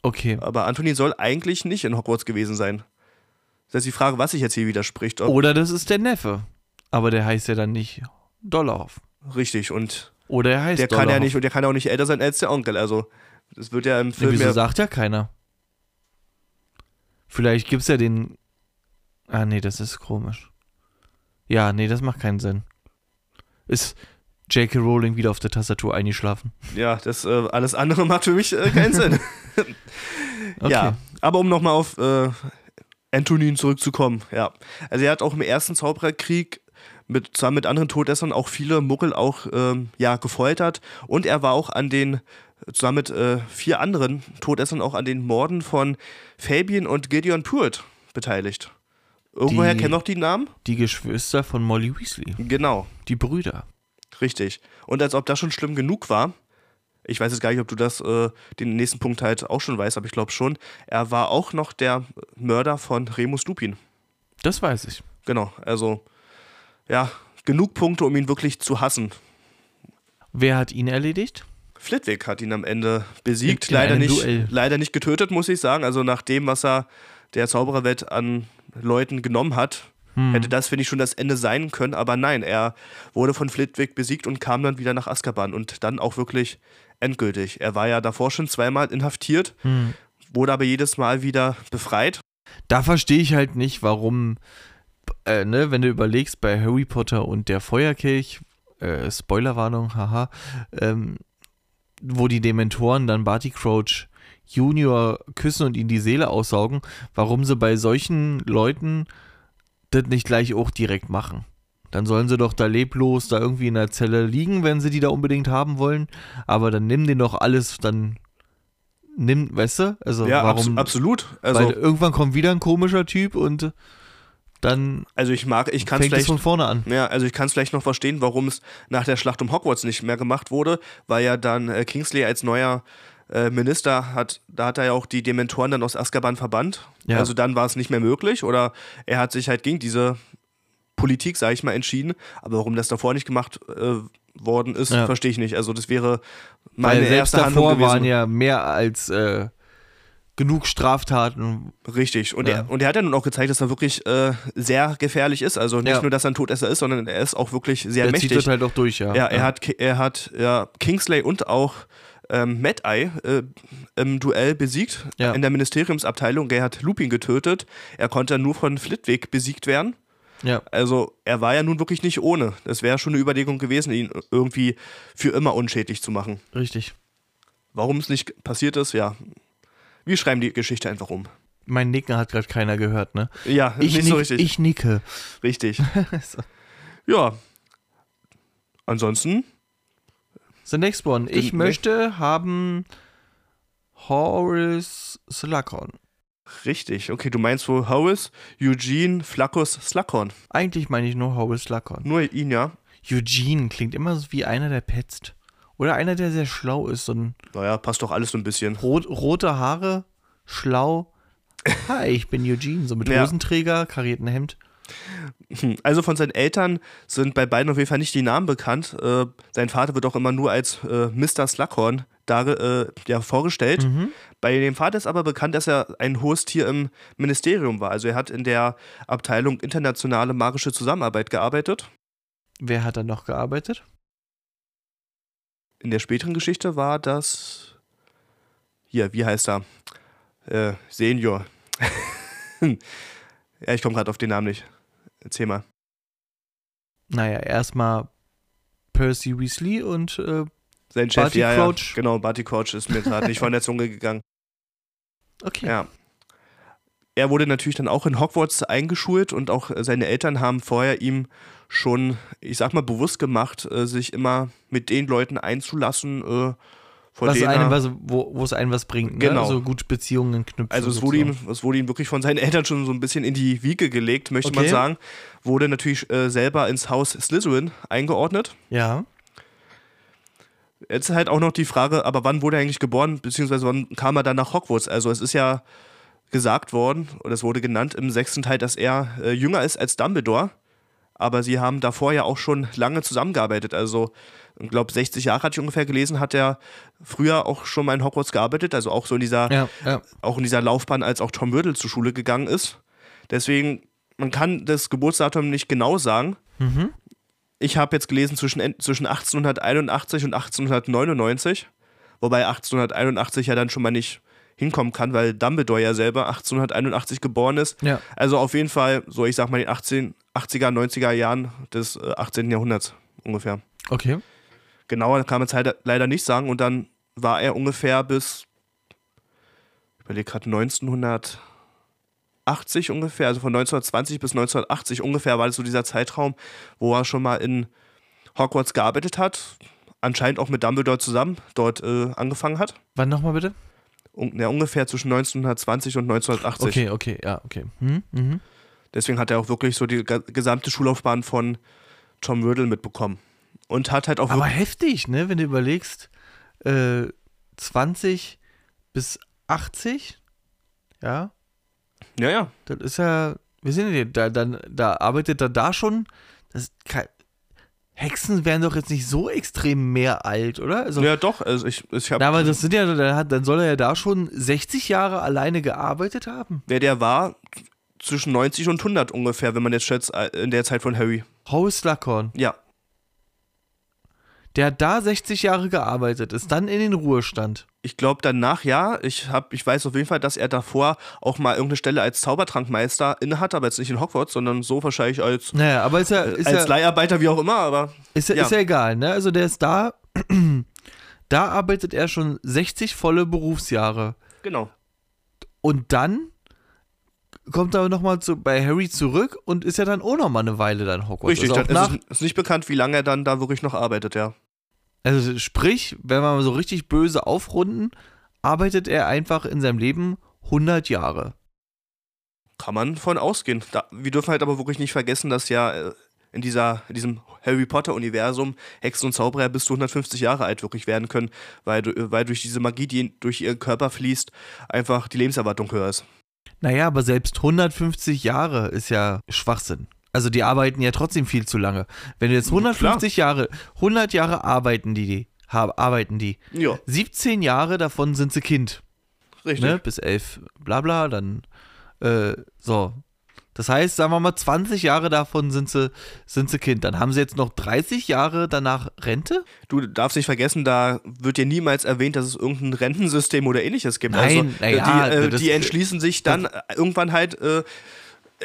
Okay. Aber Antonin soll eigentlich nicht in Hogwarts gewesen sein. Das ist die Frage, was sich jetzt hier widerspricht. Oder das ist der Neffe. Aber der heißt ja dann nicht Dollarhoff. richtig und Oder er heißt der kann ja nicht und der kann auch nicht älter sein als der Onkel. Also das wird ja im Nee, Film wieso ja sagt ja keiner? Vielleicht gibt's ja den. Ah, nee, das ist komisch. Ja, nee, das macht keinen Sinn. Ist J.K. Rowling wieder auf der Tastatur eingeschlafen? Ja, das äh, alles andere macht für mich äh, keinen Sinn. Okay. Ja, aber um nochmal auf äh, Antonin zurückzukommen, ja. Also er hat auch im ersten Zaubererkrieg mit, zusammen mit anderen Todessern auch viele Muggel auch ähm, ja, gefoltert und er war auch an den, zusammen mit äh, vier anderen Todessern auch an den Morden von Fabian und Gideon Pruitt beteiligt. Irgendwoher kennen noch die Namen? Die Geschwister von Molly Weasley. Genau, Die Brüder. richtig. Und als ob das schon schlimm genug war, ich weiß jetzt gar nicht, ob du das, äh, den nächsten Punkt halt auch schon weißt, aber ich glaube schon, er war auch noch der Mörder von Remus Lupin. Das weiß ich. Genau, also ja, genug Punkte, um ihn wirklich zu hassen. Wer hat ihn erledigt? Flitwick hat ihn am Ende besiegt, In- leider nicht, Duell. leider nicht getötet, muss ich sagen. Also nach dem, was er der Zaubererwelt an Leuten genommen hat, Hm. hätte das, finde ich, schon das Ende sein können. Aber nein, er wurde von Flitwick besiegt und kam dann wieder nach Azkaban und dann auch wirklich endgültig. Er war ja davor schon zweimal inhaftiert, Hm. wurde aber jedes Mal wieder befreit. Da verstehe ich halt nicht, warum, äh, ne, wenn du überlegst, bei Harry Potter und der Feuerkelch, äh, Spoilerwarnung, haha, ähm, wo die Dementoren dann Barty Crouch Junior küssen und ihm die Seele aussaugen, warum sie bei solchen Leuten das nicht gleich auch direkt machen. Dann sollen sie doch da leblos da irgendwie in der Zelle liegen, wenn sie die da unbedingt haben wollen. Aber dann nimm den doch alles, dann nimm, weißt du? Also ja, warum? absolut. Also, Weil irgendwann kommt wieder ein komischer Typ und dann also ich mag, ich kann es fängt es vielleicht von vorne an. Ja, also ich kann es vielleicht noch verstehen, warum es nach der Schlacht um Hogwarts nicht mehr gemacht wurde, weil ja dann äh, Kingsley als neuer äh, Minister hat, da hat er ja auch die Dementoren dann aus Azkaban verbannt. Ja. Also dann war es nicht mehr möglich oder er hat sich halt gegen diese Politik, sage ich mal, entschieden. Aber warum das davor nicht gemacht äh, worden ist, Ja. verstehe ich nicht. Also das wäre meine Weil selbst erste Handlung davor gewesen. waren ja mehr als äh, genug Straftaten. Richtig. Und, Ja. er, und er hat ja nun auch gezeigt, dass er wirklich äh, sehr gefährlich ist. Also nicht Ja. nur, dass er ein Todesser ist, sondern er ist auch wirklich sehr Der mächtig. zieht das halt auch durch, ja. Ja, er hat, er hat ja, Kingsley und auch ähm, Mad Eye äh, im Duell besiegt Ja. in der Ministeriumsabteilung. Er hat Lupin getötet. Er konnte nur von Flitwick besiegt werden. Ja. Also er war ja nun wirklich nicht ohne. Es wäre schon eine Überlegung gewesen, ihn irgendwie für immer unschädlich zu machen. Richtig. Warum es nicht passiert ist, ja. Wir schreiben die Geschichte einfach um. Mein Nicken hat gerade keiner gehört, ne? Ja, Ich, nicht nick, so richtig. ich nicke. richtig. so. Ja. Ansonsten, The next one. Ich Den- möchte haben Horace Slughorn. richtig. Okay, du meinst wohl Horace, Eugene, Flaccus, Slughorn. Eigentlich meine ich nur Horace Slughorn. Nur ihn, ja. Eugene klingt immer so wie einer, der petzt. Oder einer, der sehr schlau ist. Ein Naja, passt doch alles so ein bisschen. rot, rote Haare, schlau. Hi, ich bin Eugene. So mit Ja. Hosenträger, karierten Hemd. Hm, Also von seinen Eltern sind bei beiden auf jeden Fall nicht die Namen bekannt. Äh, sein Vater wird auch immer nur als äh, Mr. Slughorn äh, ja, vorgestellt. Bei dem Vater ist aber bekannt, dass er ein hohes Tier im Ministerium war. Also er hat in der Abteilung internationale magische Zusammenarbeit gearbeitet. Wer hat da noch gearbeitet? In der späteren Geschichte war das. Hier, wie heißt er? Äh, Senior. ja, ich komme gerade auf den Namen nicht. Erzähl mal. Naja, erstmal Percy Weasley und äh, Sein Chef, Barty ja, Crouch. ja. Genau, Barty Crouch ist mir gerade nicht von der Zunge gegangen. okay. Ja. Er wurde natürlich dann auch in Hogwarts eingeschult und auch seine Eltern haben vorher ihm schon, ich sag mal, bewusst gemacht, äh, sich immer mit den Leuten einzulassen, von was denen einem was, wo, wo es einem was bringt, ne? Genau. Also gut Beziehungen knüpfen. Also es wurde, ihm, es wurde ihm wirklich von seinen Eltern schon so ein bisschen in die Wiege gelegt, möchte man Okay. sagen. Wurde natürlich äh, selber ins Haus Slytherin eingeordnet. Ja. Jetzt halt auch noch die Frage, aber wann wurde er eigentlich geboren, beziehungsweise wann kam er dann nach Hogwarts? Also es ist ja gesagt worden, oder es wurde genannt im sechsten Teil, dass er äh, jünger ist als Dumbledore. Aber sie haben davor ja auch schon lange zusammengearbeitet. Also, ich glaube, 60 Jahre hatte ich ungefähr gelesen, hat er früher auch schon mal in Hogwarts gearbeitet. Also auch so in dieser Ja, ja. auch in dieser Laufbahn, als auch Tom Riddle zur Schule gegangen ist. Deswegen, man kann das Geburtsdatum nicht genau sagen. Mhm. Ich habe jetzt gelesen zwischen, en- zwischen 1881 und 1899, wobei 1881 ja dann schon mal nicht hinkommen kann, weil Dumbledore ja selber 1881 geboren ist. Ja. Also auf jeden Fall, so ich sag mal, in den 18, 80er, 90er Jahren des äh, 18. Jahrhunderts ungefähr. Okay. Genauer kann man es halt leider nicht sagen. Und dann war er ungefähr bis, ich überlege gerade, 1980 ungefähr, also von 1920 bis 1980 ungefähr war das so dieser Zeitraum, wo er schon mal in Hogwarts gearbeitet hat. Anscheinend auch mit Dumbledore zusammen dort äh, angefangen hat. Wann nochmal bitte? Ja, ungefähr zwischen 1920 und 1980. Okay, okay, ja, okay. Hm? Mhm. Deswegen hat er auch wirklich so die gesamte Schullaufbahn von Tom Riddle mitbekommen. Und hat halt auch Aber heftig, ne? Wenn du überlegst, äh, 20 bis 80, ja, Ja, ja. das ist ja, wir sind ja, da, dann, da arbeitet er da schon, das kann, Hexen wären doch jetzt nicht so extrem mehr alt, oder? Also, Ja, doch. Also ich, ich habe na, aber das sind ja, dann, hat, dann soll er ja da schon 60 Jahre alleine gearbeitet haben. wer der war, zwischen 90 und 100 ungefähr, wenn man jetzt schätzt, äh, in der Zeit von Harry. Horace Slughorn, Ja, der hat da 60 Jahre gearbeitet, ist dann in den Ruhestand. Ich glaube danach ja. Ich, hab, ich weiß auf jeden Fall, dass er davor auch mal irgendeine Stelle als Zaubertrankmeister innehat, aber jetzt nicht in Hogwarts, sondern so wahrscheinlich als, Naja, aber ist ja, ist als ja, Leiharbeiter, wie auch immer. Aber Ist ja, Ja. ist ja egal, ne? Also der ist da, da arbeitet er schon 60 volle Berufsjahre. genau. Und dann kommt er nochmal zu, bei Harry zurück und ist ja dann auch nochmal eine Weile dann Hogwarts. Richtig, also, dann nach, ist, es ist nicht bekannt, wie lange er dann da wirklich noch arbeitet, ja. Also sprich, wenn wir mal so richtig böse aufrunden, arbeitet er einfach in seinem Leben 100 Jahre. Kann man von ausgehen. Da, wir dürfen halt aber wirklich nicht vergessen, dass ja äh, in, dieser, in diesem Harry Potter-Universum Hexen und Zauberer bis zu 150 Jahre alt wirklich werden können, weil, du- weil durch diese Magie, die durch ihren Körper fließt, einfach die Lebenserwartung höher ist. Naja, aber selbst 150 Jahre ist ja Schwachsinn. Also die arbeiten ja trotzdem viel zu lange. Wenn du jetzt 150 Jahre, 100 Jahre arbeiten die, die arbeiten die. Ja, 17 Jahre davon sind sie Kind, richtig. ne? Bis 11, bla bla, dann, äh, so. Das heißt, sagen wir mal, 20 Jahre davon sind sie, sind sie Kind. Dann haben sie jetzt noch 30 Jahre danach Rente? Du darfst nicht vergessen, da wird dir niemals erwähnt, dass es irgendein Rentensystem oder ähnliches gibt. Nein, also, äh, ja, die, äh, die entschließen sich dann irgendwann halt äh,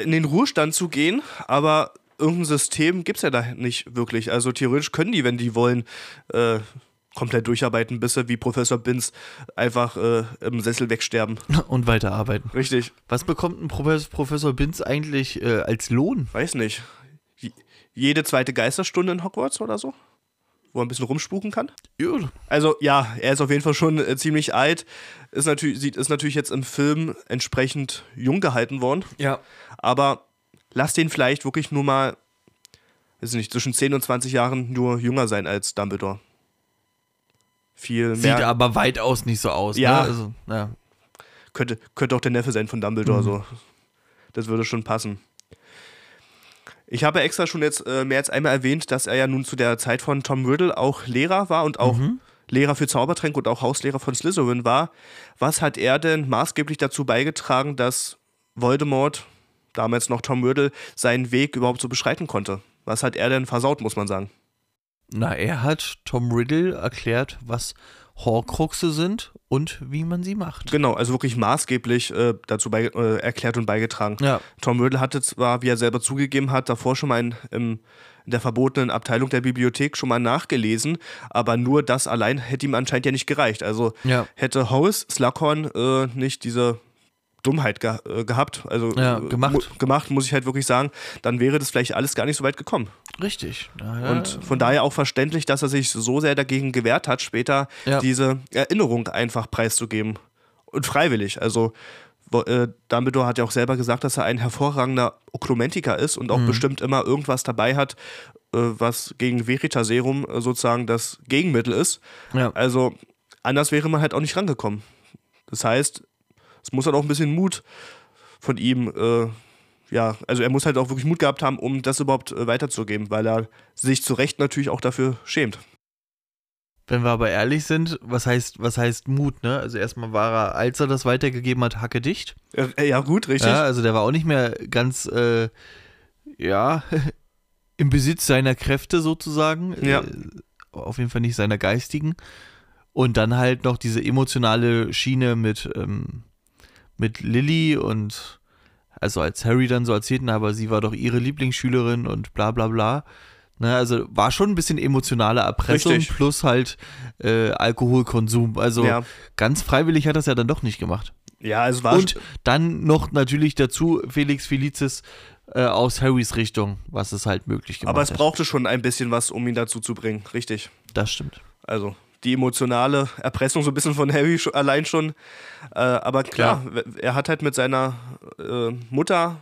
in den Ruhestand zu gehen, aber irgendein System gibt es ja da nicht wirklich. Also theoretisch können die, wenn die wollen, äh, komplett durcharbeiten, bis sie wie Professor Binz einfach äh, im Sessel wegsterben. Und weiterarbeiten. Richtig, Was bekommt ein Professor, Professor Binz eigentlich äh, als Lohn? weiß nicht. Je- Jede zweite Geisterstunde in Hogwarts oder so? Wo er ein bisschen rumspuken kann? Ja, Also ja, er ist auf jeden Fall schon äh, ziemlich alt. Ist natürlich, sieht, ist natürlich jetzt im Film entsprechend jung gehalten worden. ja. Aber lass den vielleicht wirklich nur mal, weiß nicht, zwischen 10 und 20 Jahren nur jünger sein als Dumbledore. viel Sieht mehr. aber weitaus nicht so aus. Ja. Ne? Also, ja. Könnte, könnte auch der Neffe sein von Dumbledore, so. Das würde schon passen. Ich habe extra schon jetzt äh, mehr als einmal erwähnt, dass er ja nun zu der Zeit von Tom Riddle auch Lehrer war und auch Lehrer für Zaubertränke und auch Hauslehrer von Slytherin war. Was hat er denn maßgeblich dazu beigetragen, dass Voldemort, damals noch Tom Riddle, seinen Weg überhaupt so beschreiten konnte? Was hat er denn versaut, muss man sagen? Na, er hat Tom Riddle erklärt, was Horcruxe sind und wie man sie macht. Genau, also wirklich maßgeblich äh, dazu bei, äh, erklärt und beigetragen. Ja. Tom Riddle hatte zwar, wie er selber zugegeben hat, davor schon mal in, in der verbotenen Abteilung der Bibliothek schon mal nachgelesen, aber nur das allein hätte ihm anscheinend ja nicht gereicht. Also Ja. hätte Horace Slughorn äh, nicht diese Dummheit ge äh, gehabt, also Ja, äh, gemacht. Mu gemacht, muss ich halt wirklich sagen, dann wäre das vielleicht alles gar nicht so weit gekommen. Richtig. Na, ja. Und von daher auch verständlich, dass er sich so sehr dagegen gewehrt hat, später Ja. diese Erinnerung einfach preiszugeben. Und freiwillig. Also äh, Dumbledore hat ja auch selber gesagt, dass er ein hervorragender Okromentiker ist und auch Mhm. bestimmt immer irgendwas dabei hat, äh, was gegen Veritaserum äh, sozusagen das Gegenmittel ist. ja. Also anders wäre man halt auch nicht rangekommen. Das heißt, es muss halt auch ein bisschen Mut von ihm, äh, ja, also er muss halt auch wirklich Mut gehabt haben, um das überhaupt äh, weiterzugeben, weil er sich zu Recht natürlich auch dafür schämt. Wenn wir aber ehrlich sind, was heißt, was heißt Mut, ne? Also erstmal war er, als er das weitergegeben hat, hacke dicht. Äh, ja, gut, richtig. Ja, also der war auch nicht mehr ganz, äh, ja, im Besitz seiner Kräfte sozusagen. Ja. Äh, auf jeden Fall nicht seiner geistigen. Und dann halt noch diese emotionale Schiene mit, ähm, mit Lilly und also als Harry dann so erzählten, aber sie war doch ihre Lieblingsschülerin und bla bla bla. Ne, also war schon ein bisschen emotionale Erpressung Richtig. plus halt äh, Alkoholkonsum. Also Ja. ganz freiwillig hat das ja dann doch nicht gemacht. Ja, es war Und dann noch natürlich dazu Felix Felicis äh, aus Harrys Richtung, was es halt möglich gemacht aber es hat. brauchte schon ein bisschen was, um ihn dazu zu bringen, richtig. Das stimmt. Also die emotionale Erpressung so ein bisschen von Harry schon, allein schon. Äh, aber klar, w- er hat halt mit seiner äh, Mutter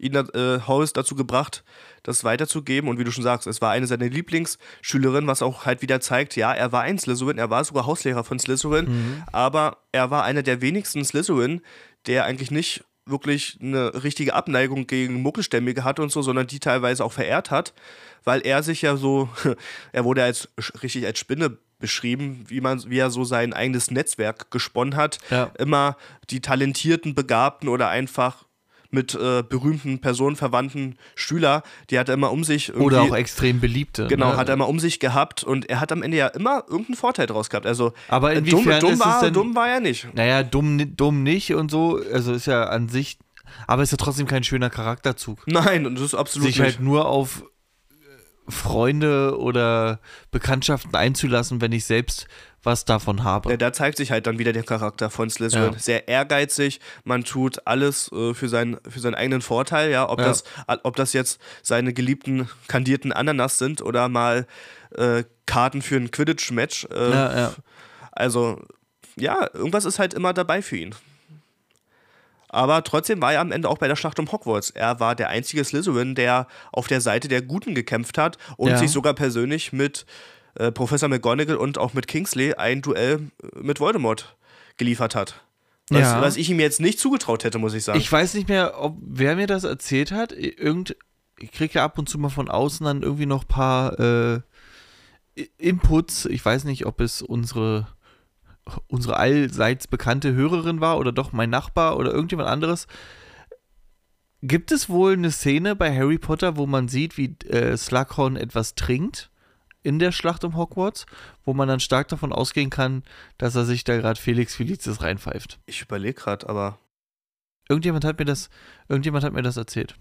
ihn äh, Horace dazu gebracht, das weiterzugeben. Und wie du schon sagst, es war eine seiner Lieblingsschülerinnen, was auch halt wieder zeigt, ja, er war ein Slytherin, er war sogar Hauslehrer von Slytherin, aber er war einer der wenigsten Slytherin, der eigentlich nicht wirklich eine richtige Abneigung gegen Muggelstämmige hatte und so, sondern die teilweise auch verehrt hat, weil er sich ja so, er wurde als richtig als Spinne beschrieben, wie man, wie er so sein eigenes Netzwerk gesponnen hat, Ja. immer die talentierten, begabten oder einfach mit äh, berühmten Personen verwandten Schüler, die hat er immer um sich Oder auch extrem beliebte. genau, ne? hat er immer um sich gehabt und er hat am Ende ja immer irgendeinen Vorteil draus gehabt. Also Aber äh, inwiefern dumm, dumm, ist es war, denn- dumm war er nicht. Naja, dumm, dumm nicht und so. Also ist ja an sich, aber ist ja trotzdem kein schöner Charakterzug. Nein, und das ist absolut Sich nicht. halt nur auf Freunde oder Bekanntschaften einzulassen, wenn ich selbst was davon habe. Ja, da zeigt sich halt dann wieder der Charakter von Slytherin. Ja. Sehr ehrgeizig, man tut alles äh, für, seinen, für seinen eigenen Vorteil, ja. Ob, Ja. Das, ob das jetzt seine geliebten kandierten Ananas sind oder mal äh, Karten für ein Quidditch-Match. Äh. Also, ja, irgendwas ist halt immer dabei für ihn. Aber trotzdem war er am Ende auch bei der Schlacht um Hogwarts. Er war der einzige Slytherin, der auf der Seite der Guten gekämpft hat und Ja. sich sogar persönlich mit äh, Professor McGonagall und auch mit Kingsley ein Duell äh, mit Voldemort geliefert hat. Was, Ja. was ich ihm jetzt nicht zugetraut hätte, muss ich sagen. Ich weiß nicht mehr, ob wer mir das erzählt hat. Irgend, ich kriege ja ab und zu mal von außen dann irgendwie noch ein paar äh, Inputs. Ich weiß nicht, ob es unsere, unsere allseits bekannte Hörerin war oder doch mein Nachbar oder irgendjemand anderes. Gibt es wohl eine Szene bei Harry Potter, wo man sieht, wie äh, Slughorn etwas trinkt in der Schlacht um Hogwarts, wo man dann stark davon ausgehen kann, dass er sich da gerade Felix Felicis reinpfeift? ich überlege gerade, aber Irgendjemand hat mir das, irgendjemand hat mir das erzählt.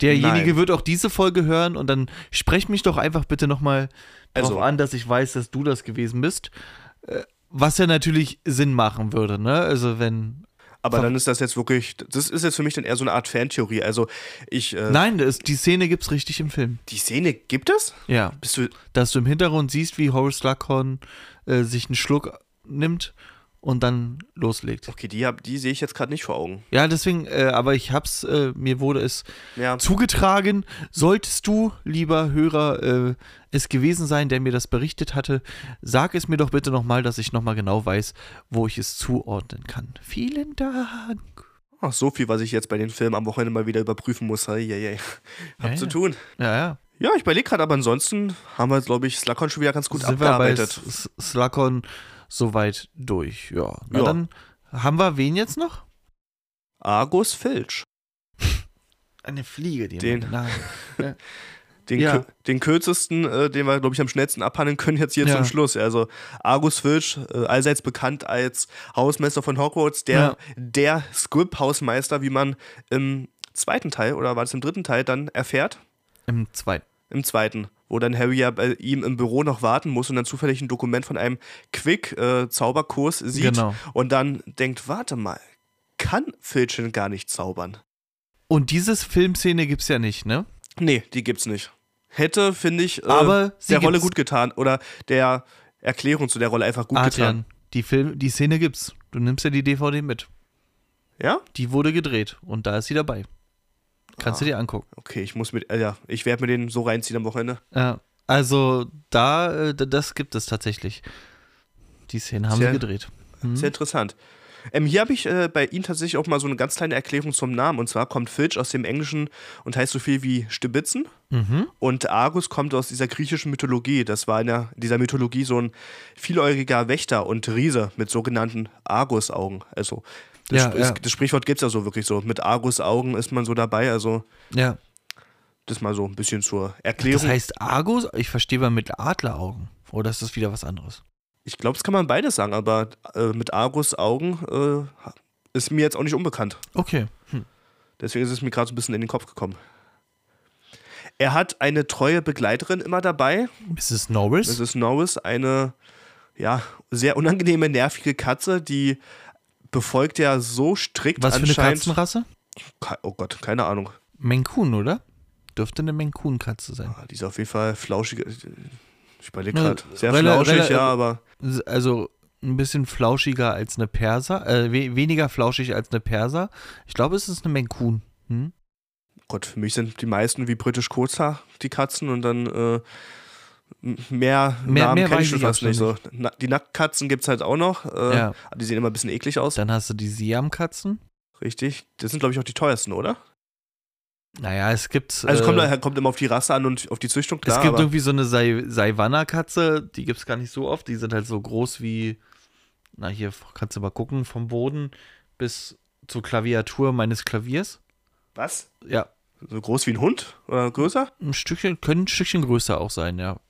Derjenige Nein. wird auch diese Folge hören und dann sprech mich doch einfach bitte nochmal Also- darauf an, dass ich weiß, dass du das gewesen bist. Äh, Was ja natürlich Sinn machen würde, ne? Also wenn. aber dann ist das jetzt wirklich, das ist jetzt für mich dann eher so eine Art Fantheorie. Also ich, äh, Nein, das, die Szene gibt's richtig im Film. die Szene gibt es? Ja. Bist du, Dass du im Hintergrund siehst, wie Horace Slughorn äh, sich einen Schluck nimmt und dann loslegt. Okay, die, hab- die sehe ich jetzt gerade nicht vor Augen. Ja, deswegen, äh, aber ich hab's, äh, mir wurde es Ja. zugetragen. Solltest du, lieber Hörer, äh, es gewesen sein, der mir das berichtet hatte, sag es mir doch bitte nochmal, dass ich nochmal genau weiß, wo ich es zuordnen kann. Vielen Dank. Ach, so viel, was ich jetzt bei den Filmen am Wochenende mal wieder überprüfen muss. Hey, hey, hey. Hab Ja, zu ja. tun. Ja, ja. Ja, ich überlege gerade, aber ansonsten haben wir, glaube ich, Slakon schon wieder ganz gut Sind wir bei abgearbeitet. S- S- Slakon soweit durch. Ja. Na Ja. dann haben wir wen jetzt noch? Argus Filch. Eine Fliege, die Den- Nase- Den, Ja. den kürzesten, äh, den wir, glaube ich, am schnellsten abhandeln können, jetzt hier Ja. zum Schluss. Also Argus Filch, äh, allseits bekannt als Hausmeister von Hogwarts, der, Ja. der Squib-Hausmeister, wie man im zweiten Teil, oder war es im dritten Teil, dann erfährt? Im zweiten. Im zweiten, wo dann Harry ja bei ihm im Büro noch warten muss und dann zufällig ein Dokument von einem Quick-Zauberkurs sieht Genau. und dann denkt, warte mal, kann Filch denn gar nicht zaubern? Und diese Filmszene gibt's ja nicht, ne? Nee, die gibt's nicht. Hätte, finde ich, äh, Aber der Rolle gibt's. gut getan oder der Erklärung zu der Rolle einfach gut getan. Adrian, die, Film, die Szene gibt's. Du nimmst ja die DVD mit. Ja? Die wurde gedreht und da ist sie dabei. Kannst du Ah. dir angucken. Okay, ich muss mit, äh, ja, ich werde mir den so reinziehen am Wochenende. Ja, also da, äh, das gibt es tatsächlich. Die Szene haben Sehr- sie gedreht. Mhm. Sehr interessant. Ähm, hier habe ich äh, bei ihm tatsächlich auch mal so eine ganz kleine Erklärung zum Namen. Und zwar kommt Filch aus dem Englischen und heißt so viel wie Stibitzen. Mhm. Und Argus kommt aus dieser griechischen Mythologie. Das war in der, dieser Mythologie so ein vieläugiger Wächter und Riese mit sogenannten Argus-Augen. Also das, Ja, Sp- ja. das Sprichwort gibt es ja so wirklich so. Mit Argus-Augen ist man so dabei. Also Ja. das mal so ein bisschen zur Erklärung. Das heißt Argus, ich verstehe mal mit Adleraugen. Oder ist das wieder was anderes? ich glaube, das kann man beides sagen, aber äh, mit Argus-Augen äh, ist mir jetzt auch nicht unbekannt. Okay. Hm. Deswegen ist es mir gerade so ein bisschen in den Kopf gekommen. Er hat eine treue Begleiterin immer dabei. Mrs. Norris? Ist Norris, eine ja, sehr unangenehme, nervige Katze, die befolgt ja so strikt was für eine. Katzenrasse? Oh Gott, keine Ahnung. Menkun, oder? Dürfte eine Menkun-Katze sein. Ah, Die ist auf jeden Fall flauschig. Ich überlege gerade. Sehr rela- flauschig, ja, aber Also ein bisschen flauschiger als eine Perser, äh, we weniger flauschig als eine Perser. Ich glaube, es ist eine Menkun. Hm? Gott, für mich sind die meisten wie britisch Kurzhaar, die Katzen, und dann äh, mehr, Mehr- Namen mehr kenne ich fast nicht. So. Na, die Nacktkatzen gibt es halt auch noch. Äh, Ja. Die sehen immer ein bisschen eklig aus. Dann hast du die Siam-Katzen. Richtig. Das sind, glaube ich, auch die teuersten, oder? Naja, es gibt. Also äh, kommt, kommt immer auf die Rasse an und auf die Züchtung, klar. es gibt irgendwie so eine Sai- Saiwanna-Katze, die gibt es gar nicht so oft. Die sind halt so groß wie. Na, hier kannst du mal gucken, vom Boden bis zur Klaviatur meines Klaviers. was? Ja, So groß wie ein Hund? Oder größer? ein Stückchen, können ein Stückchen größer auch sein, ja.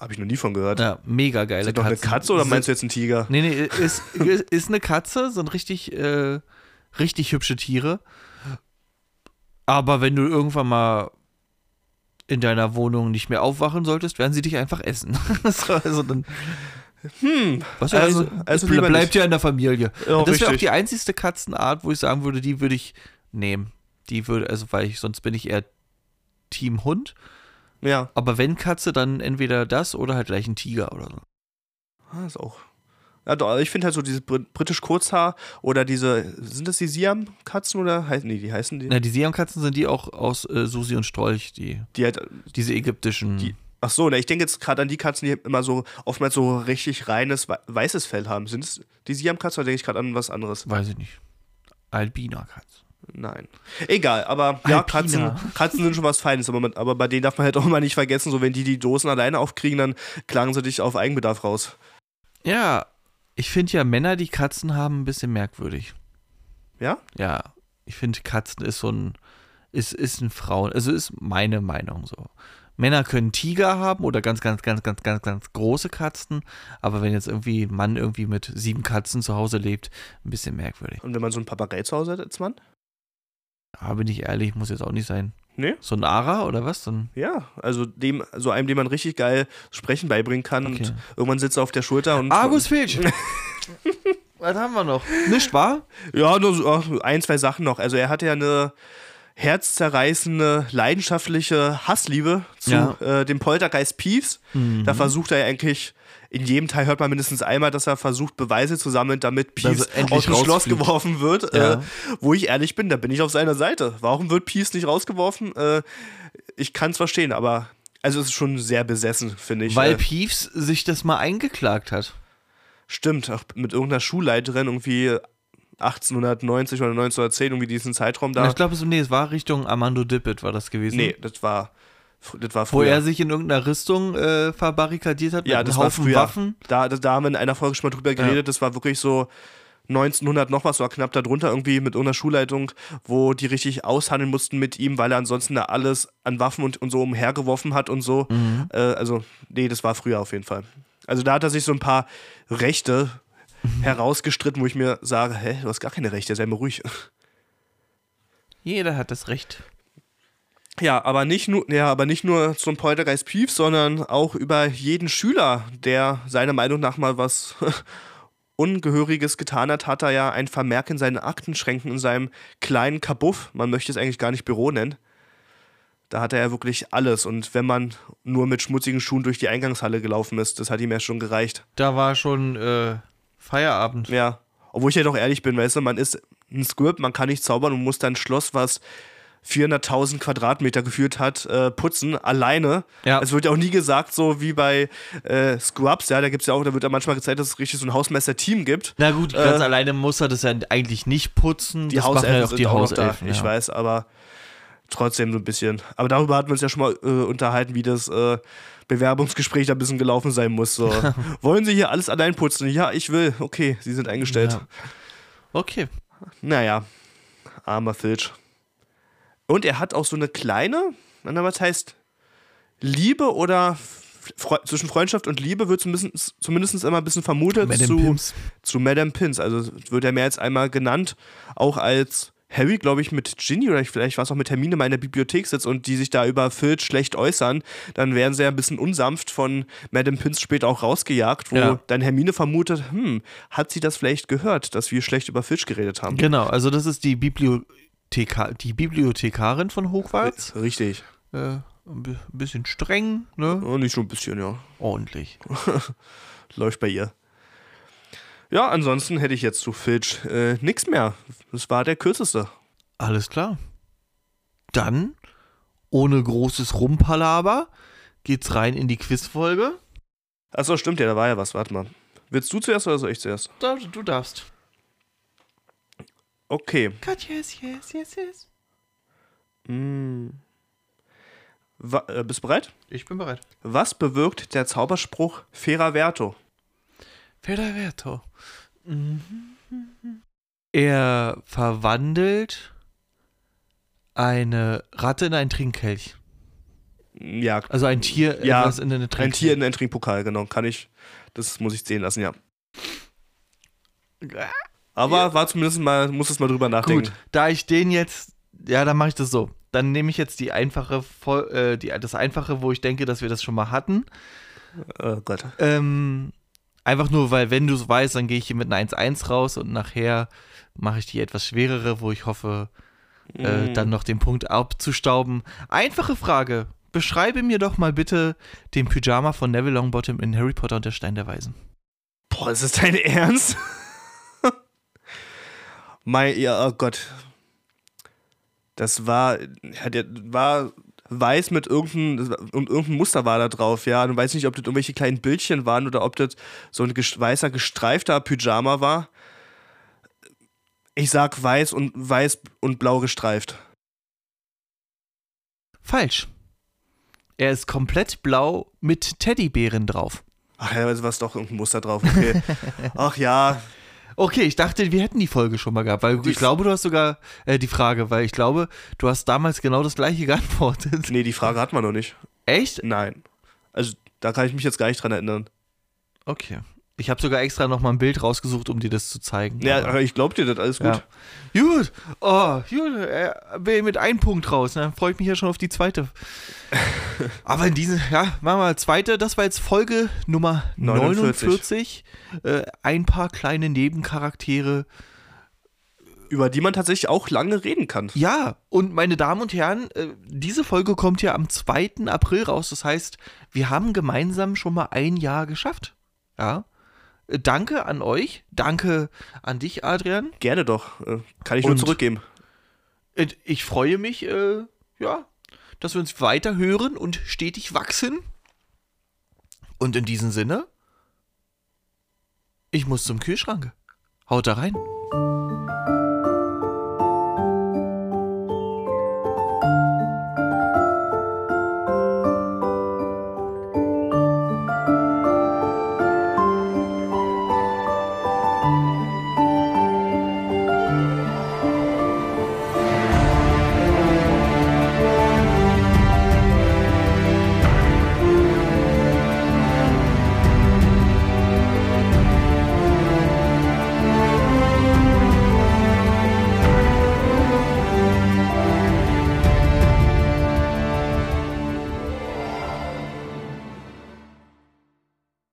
Habe ich noch nie von gehört. Ja, mega geile ist das doch eine. Katze oder meinst du jetzt einen Tiger? Nee, nee, ist, ist eine Katze, sind richtig, äh, richtig hübsche Tiere. Aber wenn du irgendwann mal in deiner Wohnung nicht mehr aufwachen solltest, werden sie dich einfach essen. So, also dann, Hm, was also- also, also bleibt nicht. ja in der Familie. Ja, das wäre auch die einzigste Katzenart, wo ich sagen würde, die würde ich nehmen. Die würde, also weil ich, sonst bin ich eher Team Hund. Ja, Aber wenn Katze, dann entweder das oder halt gleich ein Tiger oder so. ah, ist auch. Ja, doch, ich finde halt so dieses Brit britisch Kurzhaar oder diese, sind das die Siam-Katzen oder heißen nee, die heißen die? Na, die Siamkatzen sind die auch aus äh, Susi und Strolch, die, Die halt, diese ägyptischen. Die- ach so, ne, ich denke jetzt gerade an die Katzen, die immer so oftmals so richtig reines wei- weißes Fell haben. Sind es die Siam-Katzen oder denke ich gerade an was anderes? Weiß ich nicht. Albina-Katze. Nein. Egal, aber ja, Katzen. Katzen sind schon was Feines, aber, man, aber bei denen darf man halt auch immer nicht vergessen, so wenn die die Dosen alleine aufkriegen, dann klagen sie dich auf Eigenbedarf raus. Ja, ich finde ja Männer, die Katzen haben, ein bisschen merkwürdig. Ja? Ja, ich finde Katzen ist so ein, ist, ist ein Frauen, also ist meine Meinung so. Männer können Tiger haben oder ganz, ganz, ganz, ganz, ganz, ganz große Katzen, aber wenn jetzt irgendwie ein Mann irgendwie mit sieben Katzen zu Hause lebt, ein bisschen merkwürdig. Und wenn man so einen Papagei zu Hause hat als Mann? Aber bin ich ehrlich, muss jetzt auch nicht sein. Nee? So ein Ara oder was? Ein, Ja, also dem, so einem, dem man richtig geil Sprechen beibringen kann Okay. und irgendwann sitzt er auf der Schulter und. Argus Filch! was haben wir noch? Nicht wahr? Ja, nur so, ein, zwei Sachen noch. Also er hatte ja eine herzzerreißende, leidenschaftliche Hassliebe zu Ja. äh, dem Poltergeist Peeves. Da versucht er ja eigentlich, in jedem Teil hört man mindestens einmal, dass er versucht, Beweise zu sammeln, damit Peeves aus dem Schloss geworfen wird. Ja. Äh, wo ich ehrlich bin, da bin ich auf seiner Seite. Warum wird Peeves nicht rausgeworfen? Äh, ich kann es verstehen, aber also es ist schon sehr besessen, finde ich. Weil äh, Peeves sich das mal eingeklagt hat. Stimmt, auch mit irgendeiner Schulleiterin irgendwie 1890 oder 1910, irgendwie diesen Zeitraum da. Ich glaube, so, nee, es war Richtung Armando Dippet war das gewesen. nee, das war, das war Wo früher. er sich in irgendeiner Rüstung äh, verbarrikadiert hat ja, mit das einem war Haufen früher. Waffen. Da, da, haben wir in einer Folge schon mal drüber geredet. Das war wirklich so 1900 noch was, oder knapp darunter irgendwie mit irgendeiner Schulleitung, wo die richtig aushandeln mussten mit ihm, weil er ansonsten da alles an Waffen und, und so umhergeworfen hat und so. Mhm. Äh, also, nee, das war früher auf jeden Fall. Also da hat er sich so ein paar Rechte Mhm. herausgestritten, wo ich mir sage, hä, du hast gar keine Rechte, sei mal ruhig. Jeder hat das Recht. Ja, aber nicht nur, ja, aber nicht nur zum Poltergeist Pief, sondern auch über jeden Schüler, der seiner Meinung nach mal was Ungehöriges getan hat, hat er ja ein Vermerk in seinen Aktenschränken in seinem kleinen Kabuff. Man möchte es eigentlich gar nicht Büro nennen. Da hat er ja wirklich alles. Und wenn man nur mit schmutzigen Schuhen durch die Eingangshalle gelaufen ist, das hat ihm ja schon gereicht. Da war schon äh, Feierabend. Ja. Obwohl ich ja doch ehrlich bin, weißt du, man ist ein Squib, man kann nicht zaubern und muss dann ein Schloss, was 400.000 Quadratmeter geführt hat, äh, putzen, alleine. Ja. Es wird ja auch nie gesagt, so wie bei äh, Scrubs, ja, da gibt's ja auch, da wird ja manchmal gezeigt, dass es richtig so ein Hausmeister-Team gibt. Na gut, ganz Äh, alleine muss er das ja eigentlich nicht putzen. Die das Hauselfen ja auch die Hauselfen. ich ja. weiß, aber trotzdem so ein bisschen. Aber darüber hatten wir uns ja schon mal äh, unterhalten, wie das äh, Bewerbungsgespräch da ein bisschen gelaufen sein muss. So. Wollen Sie hier alles allein putzen? Ja, ich will. Okay, Sie sind eingestellt. Ja. Okay. Naja, armer Filch. Und er hat auch so eine kleine, na, was heißt Liebe oder Fre zwischen Freundschaft und Liebe wird zumindest, zumindest immer ein bisschen vermutet Madame zu, zu Madame Pins. Also wird er mehr als einmal genannt, auch als Harry, glaube ich, mit Ginny oder vielleicht war es auch mit Hermine mal in der Bibliothek sitzt und die sich da über Filch schlecht äußern, dann werden sie ja ein bisschen unsanft von Madame Pins später auch rausgejagt, wo Ja. dann Hermine vermutet, hm, hat sie das vielleicht gehört, dass wir schlecht über Filch geredet haben? Genau, also das ist die, Bibliotheka die Bibliothekarin von Hogwarts. Richtig. Äh, ein bi- bisschen streng, ne? Ja, nicht schon ein bisschen, ja. Ordentlich. Läuft bei ihr. Ja, ansonsten hätte ich jetzt zu Filch äh, nichts mehr. Das war der kürzeste. Alles klar. Dann, ohne großes Rumpalaber, geht's rein in die Quizfolge. Achso, stimmt ja, da war ja was. Warte mal. Willst du zuerst oder soll ich zuerst? Da, du darfst. Okay. God, yes, yes, yes, yes. Hm. Wa äh, bist du bereit? Ich bin bereit. Was bewirkt der Zauberspruch Feraverto? Federverto. Mhm. Er verwandelt eine Ratte in einen Trinkkelch. Ja, Also ein Tier, Ja, etwas in eine Trinkkelch. ein Tier in einen Trinkpokal, genau. Kann ich. Das muss ich sehen lassen, ja. Aber war zumindest mal, muss es mal drüber nachdenken. Gut, da ich den jetzt, ja, dann mache ich das so. Dann nehme ich jetzt die einfache, äh, die, das einfache, wo ich denke, dass wir das schon mal hatten. Oh Gott. Ähm, einfach nur, weil wenn du es weißt, dann gehe ich hier mit einer 1-1 raus und nachher mache ich die etwas schwerere, wo ich hoffe, äh, Mm. dann noch den Punkt abzustauben. Einfache Frage. Beschreibe mir doch mal bitte den Pyjama von Neville Longbottom in Harry Potter und der Stein der Weisen. Boah, ist das dein Ernst? mein, ja, oh Gott. Das war, ja, der war weiß mit irgendeinem, und irgendein Muster war da drauf, ja. Und weiß nicht, ob das irgendwelche kleinen Bildchen waren oder ob das so ein weißer, gestreifter Pyjama war. Ich sag weiß und weiß und blau gestreift. Falsch. Er ist komplett blau mit Teddybären drauf. Ach ja, also war es doch irgendein Muster drauf, okay. Ach ja, Okay, ich dachte, wir hätten die Folge schon mal gehabt, weil Die ich glaube, du hast sogar äh, die Frage, weil ich glaube, du hast damals genau das gleiche geantwortet. nee, die Frage hat man noch nicht. Echt? Nein. Also, da kann ich mich jetzt gar nicht dran erinnern. Okay. Ich habe sogar extra noch mal ein Bild rausgesucht, um dir das zu zeigen. Ja, Aber- ich glaub dir das, alles gut. Ja. Gut. Oh, gut. Er will mit einem Punkt raus. Dann freue ich mich ja schon auf die zweite. Aber in diesem, ja, machen wir mal zweite. Das war jetzt Folge Nummer 49. 49. Äh, ein paar kleine Nebencharaktere. über die man tatsächlich auch lange reden kann. Ja, und meine Damen und Herren, äh, diese Folge kommt ja am 2. April raus. Das heißt, wir haben gemeinsam schon mal ein Jahr geschafft. Ja. Danke an euch. Danke an dich, Adrian. Gerne doch. Äh, Kann ich nur Und- zurückgeben. Ich freue mich, äh, ja, dass wir uns weiter hören und stetig wachsen. Und in diesem Sinne, ich muss zum Kühlschrank. Haut da rein.